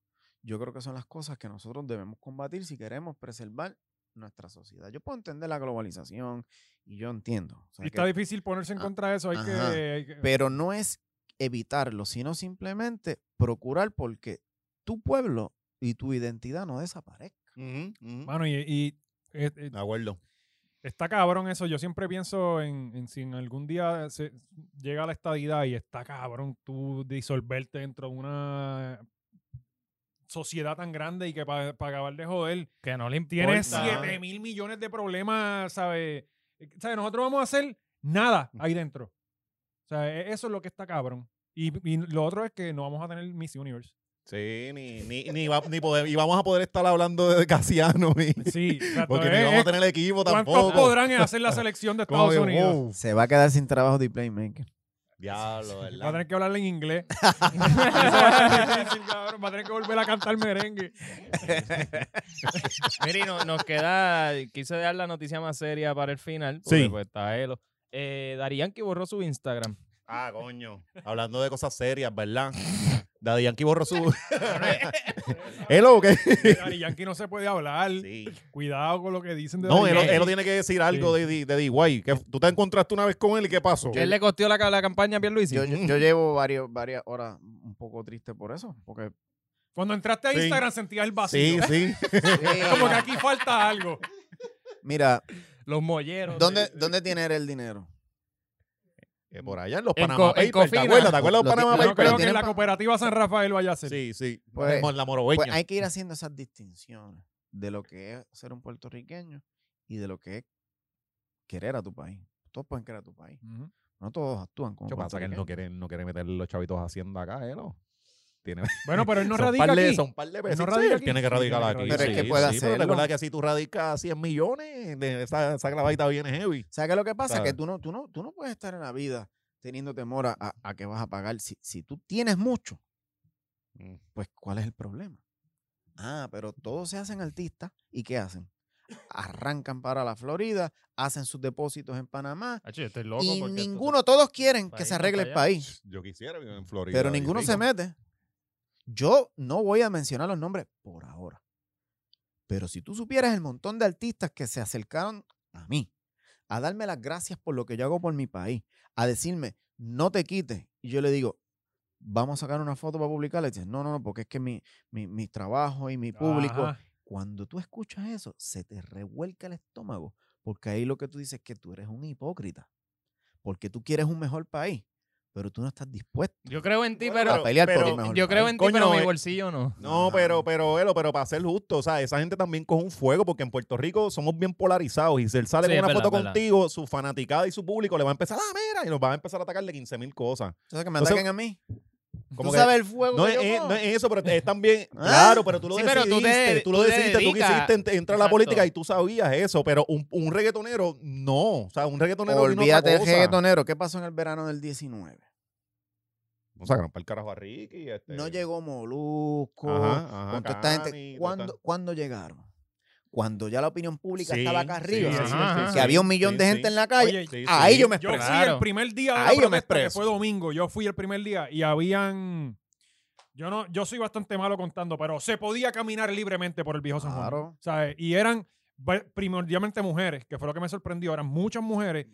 Yo creo que son las cosas que nosotros debemos combatir si queremos preservar nuestra sociedad. Yo puedo entender la globalización y yo entiendo. o sea, Y que- está difícil ponerse en Ah, contra de eso. Hay que, ajá. hay que- pero no es evitarlo, sino simplemente procurar porque tu pueblo y tu identidad no desaparezca. Ujú. Mano, y, y, eh, eh, De acuerdo. está cabrón eso. Yo siempre pienso en, en si en algún día se llega la estadidad y está cabrón tú disolverte dentro de una sociedad tan grande y que para acabar de joder Que no le importa. tienes 7 mil millones de problemas, ¿sabes? Eh, ¿Sabes? Nosotros vamos a hacer nada ahí dentro. O sea, e- eso es lo que está cabrón. Y, y lo otro es que no vamos a tener Miss Universe. Sí, ni, ni, ni, va- ni poder, y vamos a poder estar hablando de Casiano. y- Sí, exacto. porque ni Es- vamos a es tener equipo ¿Cuántos tampoco. podrán hacer la selección de Estados Unidos? wow. Se va a quedar sin trabajo de Playmaker. Diablo, Va a ¿verdad? tener que hablarle en inglés. Va a tener que volver a cantar merengue. No- nos queda, quise dar la noticia más seria para el final, Sí. pues está Elo. Eh, Dari Yankee borró su Instagram. Ah, coño. Hablando de cosas serias, ¿verdad? Daddy Yankee borró su. ¿El o qué? Daddy Yankee no se puede hablar. Sí. Cuidado con lo que dicen de No, Daddy él, él no tiene que decir algo de, de, de D.Y. que ¿Tú te encontraste una vez con él y qué pasó? Él le costeó la, la campaña a Pierluisi. Yo, yo, yo llevo varios, varias horas un poco triste por eso. Porque Cuando entraste a Sí. Instagram sentías el Sí, vacío. sí. Como que aquí falta algo. Mira, Los molleros. ¿dónde, de- ¿dónde tiene él el dinero? Eh, por allá en los En Panama en Papers, ¿te acuerdas? ¿Te acuerdas de Lo los Panama Pero creo Papers? que tienen la cooperativa San Rafael vaya a hacer. Sí, sí. Pues- la morobeña. Pues hay que ir haciendo esas distinciones de lo que es ser un puertorriqueño y de lo que es querer a tu país. Todos pueden querer a tu país. No todos actúan como ¿Qué pasa? Que él no quiere, no quiere meter los chavitos haciendo acá, ¿eh? ¿no? Tiene, Bueno, pero él no son radica par de- aquí. Son par de veces. no Sí, radica él tiene que radicar que aquí. Pero es que puede hacerlo. recuerda que si tú radicas 100 millones, de esa, esa clavadita viene heavy. ¿Sabes qué es lo que pasa? Claro. Que tú no, tú, no, tú no puedes estar en la vida teniendo temor a, a- que vas a pagar. Si, si tú tienes mucho, Mm. pues ¿cuál es el problema? Ah, pero todos se hacen artistas y ¿qué hacen? arrancan para la Florida, hacen sus depósitos en Panamá Hacho, yo estoy loco y ninguno, todos quieren que se arregle el país, Yo quisiera vivir en Florida. pero ninguno se mete. Yo no voy a mencionar los nombres por ahora. Pero si tú supieras el montón de artistas que se acercaron a mí, a darme las gracias por lo que yo hago por mi país, a decirme, no te quites, y yo le digo, vamos a sacar una foto para publicarla, y no, no, no, porque es que mi, mi, mi trabajo y mi público, Ajá. cuando tú escuchas eso, se te revuelca el estómago, porque ahí lo que tú dices es que tú eres un hipócrita, porque tú quieres un mejor país, pero tú no estás dispuesto Yo creo en ti, Bueno, pero, a pelear por pero mejor yo creo en ti, pero mi eh, bolsillo no. No, pero, pero, Elo, pero para ser justo, o sea, esa gente también coge un fuego porque en Puerto Rico somos bien polarizados y si él sale Sí, con una verdad, foto verdad. contigo, su fanaticada y su público le va a empezar, ah, mira, y nos van a empezar a atacar de 15 mil cosas. Entonces que me Entonces, ataquen a mí. Como ¿Tú que- sabes el fuego No que es, yo es- cojo? no es eso, pero es también, ¿Ah? claro, pero tú lo Sí, pero tú te- decidiste, tú, lo tú te decidiste, tú quisiste ent- entrar a la política y tú sabías eso, pero un, un reggaetonero, no, o sea, un reggaetonero Olvídate del reggaetonero. ¿Qué pasó en el verano del 19? O sea, que no para el carajo a Ricky. Este, No llegó Molusco, Ajá, ajá, con toda esta Cani, gente. toda ¿Cuándo, ¿Cuándo llegaron? Cuando ya la opinión pública Sí, estaba acá arriba. sí, Ajá, sí, ajá. sí, que sí, había un millón sí, de sí. gente en la calle. Oye, ahí sí. yo me Yo expresé. fui el primer día de la Ahí yo me protesta, que expreso. fue domingo. Yo fui el primer día y habían... Yo no, yo soy bastante malo contando, pero se podía caminar libremente por el viejo San Juan. Claro. ¿sabes? Y eran primordialmente mujeres, que fue lo que me sorprendió. Eran muchas mujeres.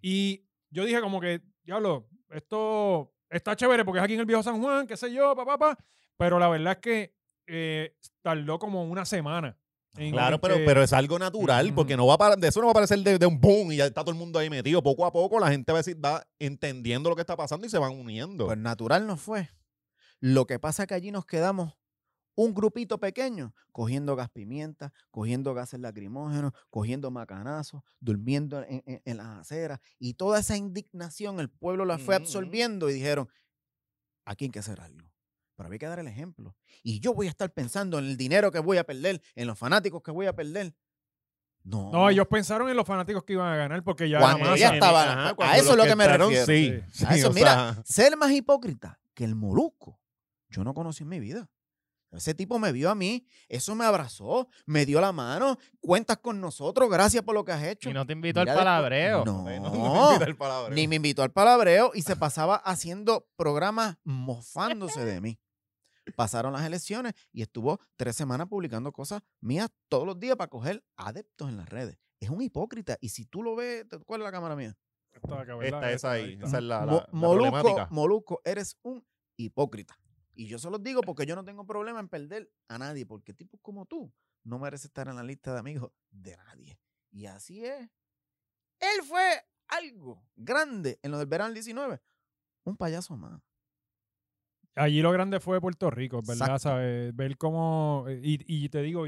Y yo dije como que, diablo, esto está chévere porque es aquí en el viejo San Juan, qué sé yo, papá, papá. Pero la verdad es que eh, tardó como una semana. Claro, pero, que- pero es algo natural, porque no va a de eso no va a aparecer de, de un boom y ya está todo el mundo ahí metido. Poco a poco la gente va, a decir, va entendiendo lo que está pasando y se van uniendo. Pues natural no fue. Lo que pasa es que allí nos quedamos un grupito pequeño cogiendo gas pimienta, cogiendo gases lacrimógenos, cogiendo macanazos, durmiendo en, en- en las aceras. Y toda esa indignación el pueblo la fue absorbiendo y dijeron, aquí hay que hacer algo. Pero había que dar el ejemplo. Y yo voy a estar pensando en el dinero que voy a perder, en los fanáticos que voy a perder. No. No, ellos pensaron en los fanáticos que iban a ganar porque ya Cuando masa- ya estaban- Ajá, a cuando eso es lo que me refiero. Sí, Sí. A sí, eso, mira, sea, ser más hipócrita que el molusco, yo no conocí en mi vida. Ese tipo me vio a mí, eso me abrazó, me dio la mano, cuentas con nosotros, gracias por lo que has hecho. Y no te invito al Mira palabreo. No, no, no me invita el palabreo. ni me invitó al palabreo y se pasaba haciendo programas mofándose de mí. Pasaron las elecciones y estuvo tres semanas publicando cosas mías todos los días para coger adeptos en las redes. Es un hipócrita y si tú lo ves, ¿te- ¿cuál es la cámara mía? Esta acá. Esta es Esta, ahí, está. esa es la, la- Mo- la Molusco, problemática. Molusco, eres un hipócrita. Y yo se los digo porque yo no tengo problema en perder a nadie, porque tipos como tú no mereces estar en la lista de amigos de nadie. Y así es. Él fue algo grande en lo del verano 19. Un payaso más. Allí lo grande fue Puerto Rico, ¿verdad? ¿Sabes? Ver cómo. eh, Y, y te digo,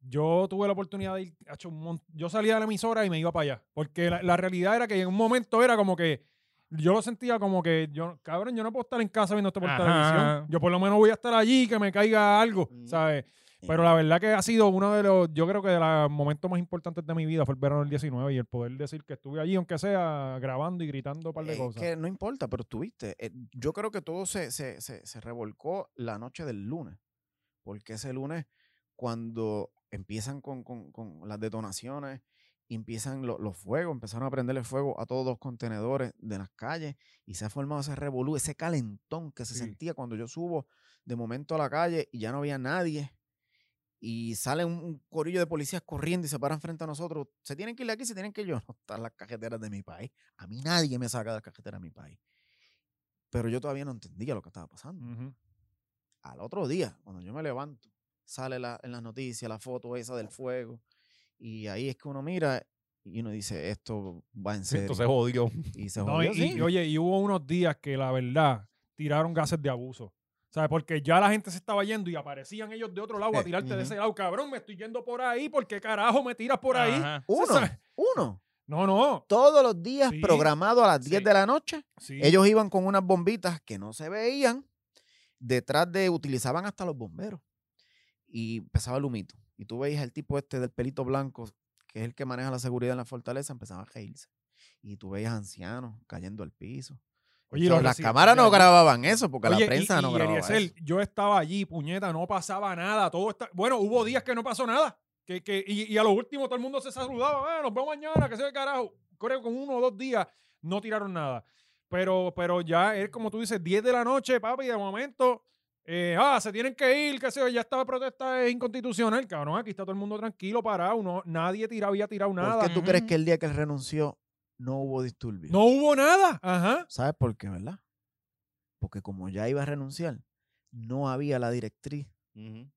yo tuve la oportunidad de ir. hacho, un mon- yo salía de la emisora y me iba para allá. Porque la, la realidad era que en un momento era como que. Yo lo sentía como que, yo, cabrón, yo no puedo estar en casa viendo esto por Ajá. televisión. Yo por lo menos voy a estar allí, que me caiga algo, Mm. ¿sabes? Pero la verdad que ha sido uno de los, yo creo que de los momentos más importantes de mi vida fue el verano del 19 y el poder decir que estuve allí, aunque sea grabando y gritando un par de Es cosas. que no importa, pero estuviste. Eh, yo creo que todo se, se, se, se revolcó la noche del lunes. Porque ese lunes, cuando empiezan con, con- con las detonaciones, empiezan lo- los fuegos, empezaron a prenderle fuego a todos los contenedores de las calles y se ha formado ese revolú, ese calentón que se Sí. sentía cuando yo subo de momento a la calle y ya no había nadie. Y sale un, corillo de policías corriendo y se paran frente a nosotros. Se tienen que ir de aquí, se tienen que ir yo. No están las cajeteras de mi país. A mí nadie me saca de las cajeteras de mi país. Pero yo todavía no entendía lo que estaba pasando. Al otro día, cuando yo me levanto, sale la- en las noticias la foto esa del fuego. Y ahí es que uno mira y uno dice, esto va en serio. Entonces jodió. y se No, jodió, y, sí. y, oye, y hubo unos días que la verdad tiraron gases de abuso. ¿Sabes? Porque ya la gente se estaba yendo y aparecían ellos de otro lado a Eh, tirarte de ese lado. Cabrón, me estoy yendo por ahí. ¿Por qué carajo me tiras por ahí? Uno, ¿sabes? uno. No, no. Todos los días Sí. programado a las 10 Sí. de la noche. Sí. Ellos iban con unas bombitas que no se veían. Detrás de, utilizaban hasta los bomberos. Y empezaba el humito. Y tú veías el tipo este del pelito blanco, que es el que maneja la seguridad en la fortaleza, empezaba a reírse. Y tú veías ancianos cayendo al piso. Oye, las cámaras no grababan eso, porque Oye, la y- prensa no y grababa Eliezer, eso. yo estaba allí, puñeta, no pasaba nada. Todo está... Bueno, hubo días que no pasó nada. Que, que, y, y a lo último todo el mundo se saludaba, "Ah, nos vemos mañana, que se ve carajo. Creo que con uno o dos días no tiraron nada. Pero, pero ya es como tú dices, 10 de la noche, papi, de momento, eh, ah, se tienen que ir, que se ya esta protesta es inconstitucional, cabrón. Aquí está todo el mundo tranquilo, parado, no, nadie tira, había tirado nada. ¿Por qué tú crees que el día que él renunció no hubo disturbios? No hubo nada. Ajá. ¿Sabes por qué, verdad? Porque como ya iba a renunciar, no había la directriz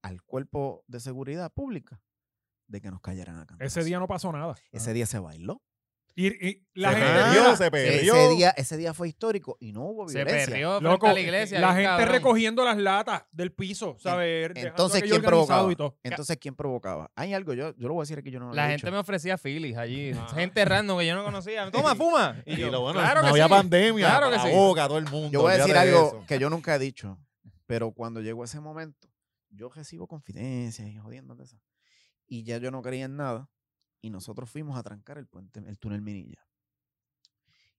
al cuerpo de seguridad pública de que nos cayeran a cantar. Ese día no pasó nada. Ese día se bailó. Y, y la Se gente, perdió, se perdió. Ese día, ese día fue histórico y no hubo Se violencia. perdió frente loco, a la iglesia. la gente cabrón. recogiendo las latas del piso, ¿sabes? Entonces, ¿quién provocaba? y todo. Entonces, ¿quién provocaba? Hay algo, yo, yo lo voy a decir aquí, yo no lo La he gente dicho. me ofrecía filis allí. Gente random que yo no conocía. Toma, fuma. Y Y yo, lo bueno, claro no que había sí. pandemia. Claro que la sí. boca, todo el mundo. Yo voy a decir algo eso. que yo nunca he dicho, pero cuando llegó ese momento, yo recibo confidencias y jodiendo de esas. Y ya yo no creía en nada. Y nosotros fuimos a trancar el puente, el túnel Minilla.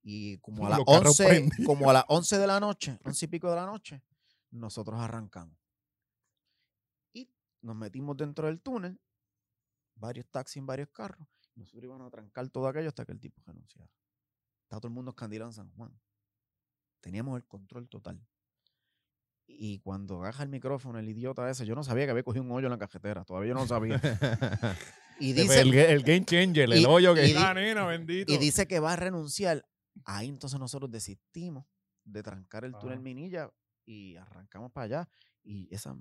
Y como a las Los carros 11, prendidos. como a las 11 de la noche, 11 y pico de la noche, nosotros arrancamos. Y nos metimos dentro del túnel, varios taxis en varios carros. Nosotros íbamos a trancar todo aquello hasta que el tipo renunciara. Estaba todo el mundo escandilado en San Juan. Teníamos el control total. Y cuando agarra el micrófono el idiota ese, yo no sabía que había cogido un hoyo en la cajetera. Todavía yo no lo sabía. Y dice, el, el game changer, el y- hoyo que. y di- La nena, bendito. y dice que va a renunciar. Ahí entonces nosotros desistimos de trancar el túnel Ajá. Minilla y arrancamos para allá. Y esas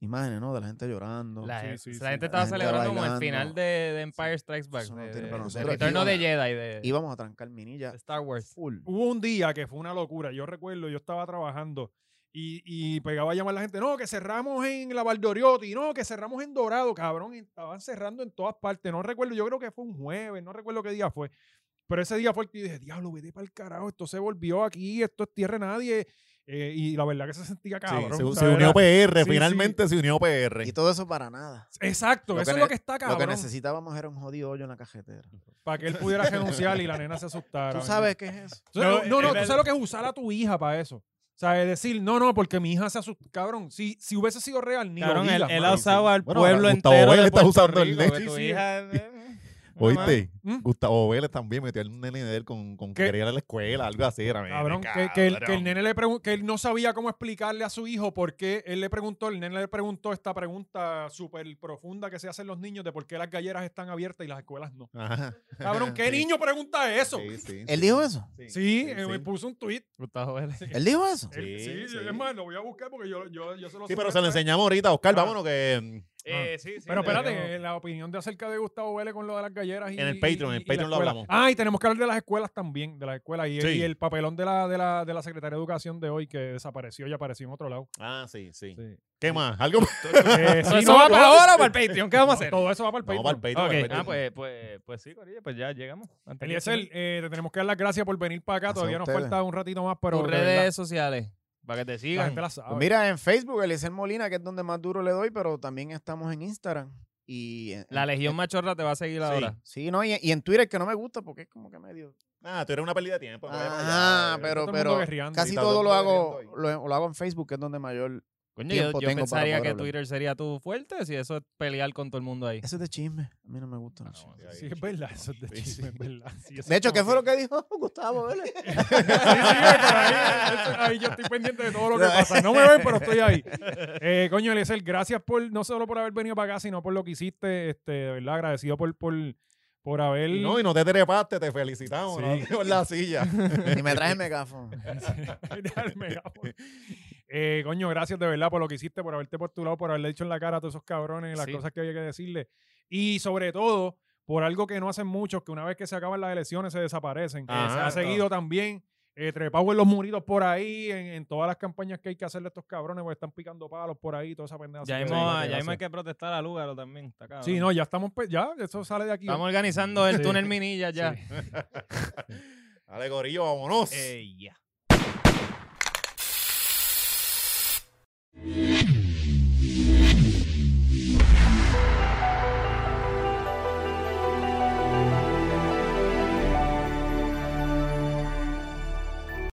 imágenes, ¿no? De la gente llorando. La, Sí, gente- sí, la gente La estaba gente celebrando como el final de, de Empire Strikes Back. No de, tiene- de- retorno de Jedi. De, Íbamos a trancar Minilla Star Wars. full. Hubo un día que fue una locura. Yo recuerdo, yo estaba trabajando y, y pegaba a llamar a la gente, no, que cerramos en la Valdoriotti, no, que cerramos en Dorado, cabrón. y estaban cerrando en todas partes. No recuerdo, yo creo que fue un jueves, no recuerdo qué día fue. Pero ese día fue el que dije, diablo, vete para el carajo, esto se volvió aquí, esto es tierra de nadie. Eh, y la verdad que se sentía Sí, cabrón. se, o se unió PR, sí, finalmente se unió PR. Y todo eso para nada. Exacto, Lo eso es lo que está Lo que cabrón. necesitábamos era un jodido hoyo en la cajetera. Para que él pudiera renunciar y la nena se asustara. ¿Tú sabes qué es eso? No, No, no, no, tú sabes lo que es usar a tu hija para eso. O sea, es decir, no, no, porque mi hija se asustó. Cabrón, si, si hubiese sido real, ni Cabrón, lo él, digas, él mano. ha usado al Bueno, pueblo Gustavo entero. Vélez de está usando el Rico, que tu Sí, hija, ¿Oíste? ¿Mm? Gustavo Vélez también metió al nene de él con, con que quería ir a la escuela, algo así. Era, Cabrón, que, que el, que el cabrón. nene le que él no sabía cómo explicarle a su hijo por qué él le preguntó, el nene le preguntó esta pregunta súper profunda que se hacen los niños de por qué las galleras están abiertas y las escuelas no. Ajá. Cabrón, ¿qué Sí. niño pregunta eso? Sí, sí, ¿Él sí. dijo eso? Sí, sí, eh, sí. me puso un tweet. Gustavo Vélez. ¿Él dijo eso? Él- Sí, Sí, sí. es más, lo voy a buscar porque yo, yo, yo se lo Sí, pero se lo enseñamos ahorita. Oscar, Ah. vámonos que... Eh, sí, sí, Pero espérate, eh, la opinión de acerca de Gustavo Vélez con lo de las galleras y En el y- Patreon, en el Patreon lo hablamos. Ah, y tenemos que hablar de las escuelas también, de las escuelas y, Sí. y el papelón de la, de, la, de la Secretaría de Educación de hoy que desapareció y apareció en otro lado. Ah, sí, sí. Sí. ¿Qué más? ¿Algo más? Eh, ¿Eso no, va no, para ahora o para el Patreon? ¿Qué vamos a hacer? Todo eso va para el No, Patreon. para el Patreon, Ok, para el Ah, Patreon. pues, pues, pues sí, Corilla, pues ya llegamos. Eliezer, eh, te tenemos que dar las gracias por venir para acá. Todavía nos falta un ratito más, pero tus redes sociales, para que te la sigan. gente la sabe. Pues mira, en Facebook, Eliezer Molina, que es donde más duro le doy, pero también estamos en Instagram. Y en- La en- Legión Machorra te va a seguir ahora. Sí, no, y, y en Twitter, que no me gusta porque es como que medio. Ah, tú eres una pérdida de tiempo. bueno, Ah, pero, pero casi Sí, todo todo lo hago, lo, lo hago en Facebook, que es donde mayor. Coño, yo, yo tengo pensaría que hablar. Twitter sería tu fuerte, si eso es pelear con todo el mundo ahí. Eso es de chisme. A mí no me gusta. Ah, los no, chismes. Sí, es verdad, eso es de Sí, chisme, es verdad. De hecho, ¿qué fue lo que dijo Gustavo Vélez? Sí, sí, por ahí, eso- ahí yo estoy pendiente de todo lo que pasa. No me ven, pero estoy ahí. Eh, coño, Eliezer, gracias por, no solo por haber venido para acá, sino por lo que hiciste, este, de verdad, agradecido por, por, por haber... Y no, y no te trepaste, te felicitamos. Sí. ¿no? Por la silla. Ni me traje el megáfono. El megáfono. Eh, coño, gracias de verdad por lo que hiciste, por haberte postulado, por haberle dicho en la cara a todos esos cabrones las Sí. cosas que había que decirle. Y sobre todo, por algo que no hacen muchos, que una vez que se acaban las elecciones se desaparecen. Se ha seguido también eh, trepado en los muritos por ahí, en, en todas las campañas que hay que hacerle a estos cabrones, porque están picando palos por ahí, toda esa pendeja. Ya mismo, ya hay que protestar a Lúgaro también. Está cabrón. Sí, no, ya estamos, pe- ya, eso sale de aquí. Estamos organizando el Sí. túnel Minilla ya. Sí. Dale, gorillo, vámonos. Ya. you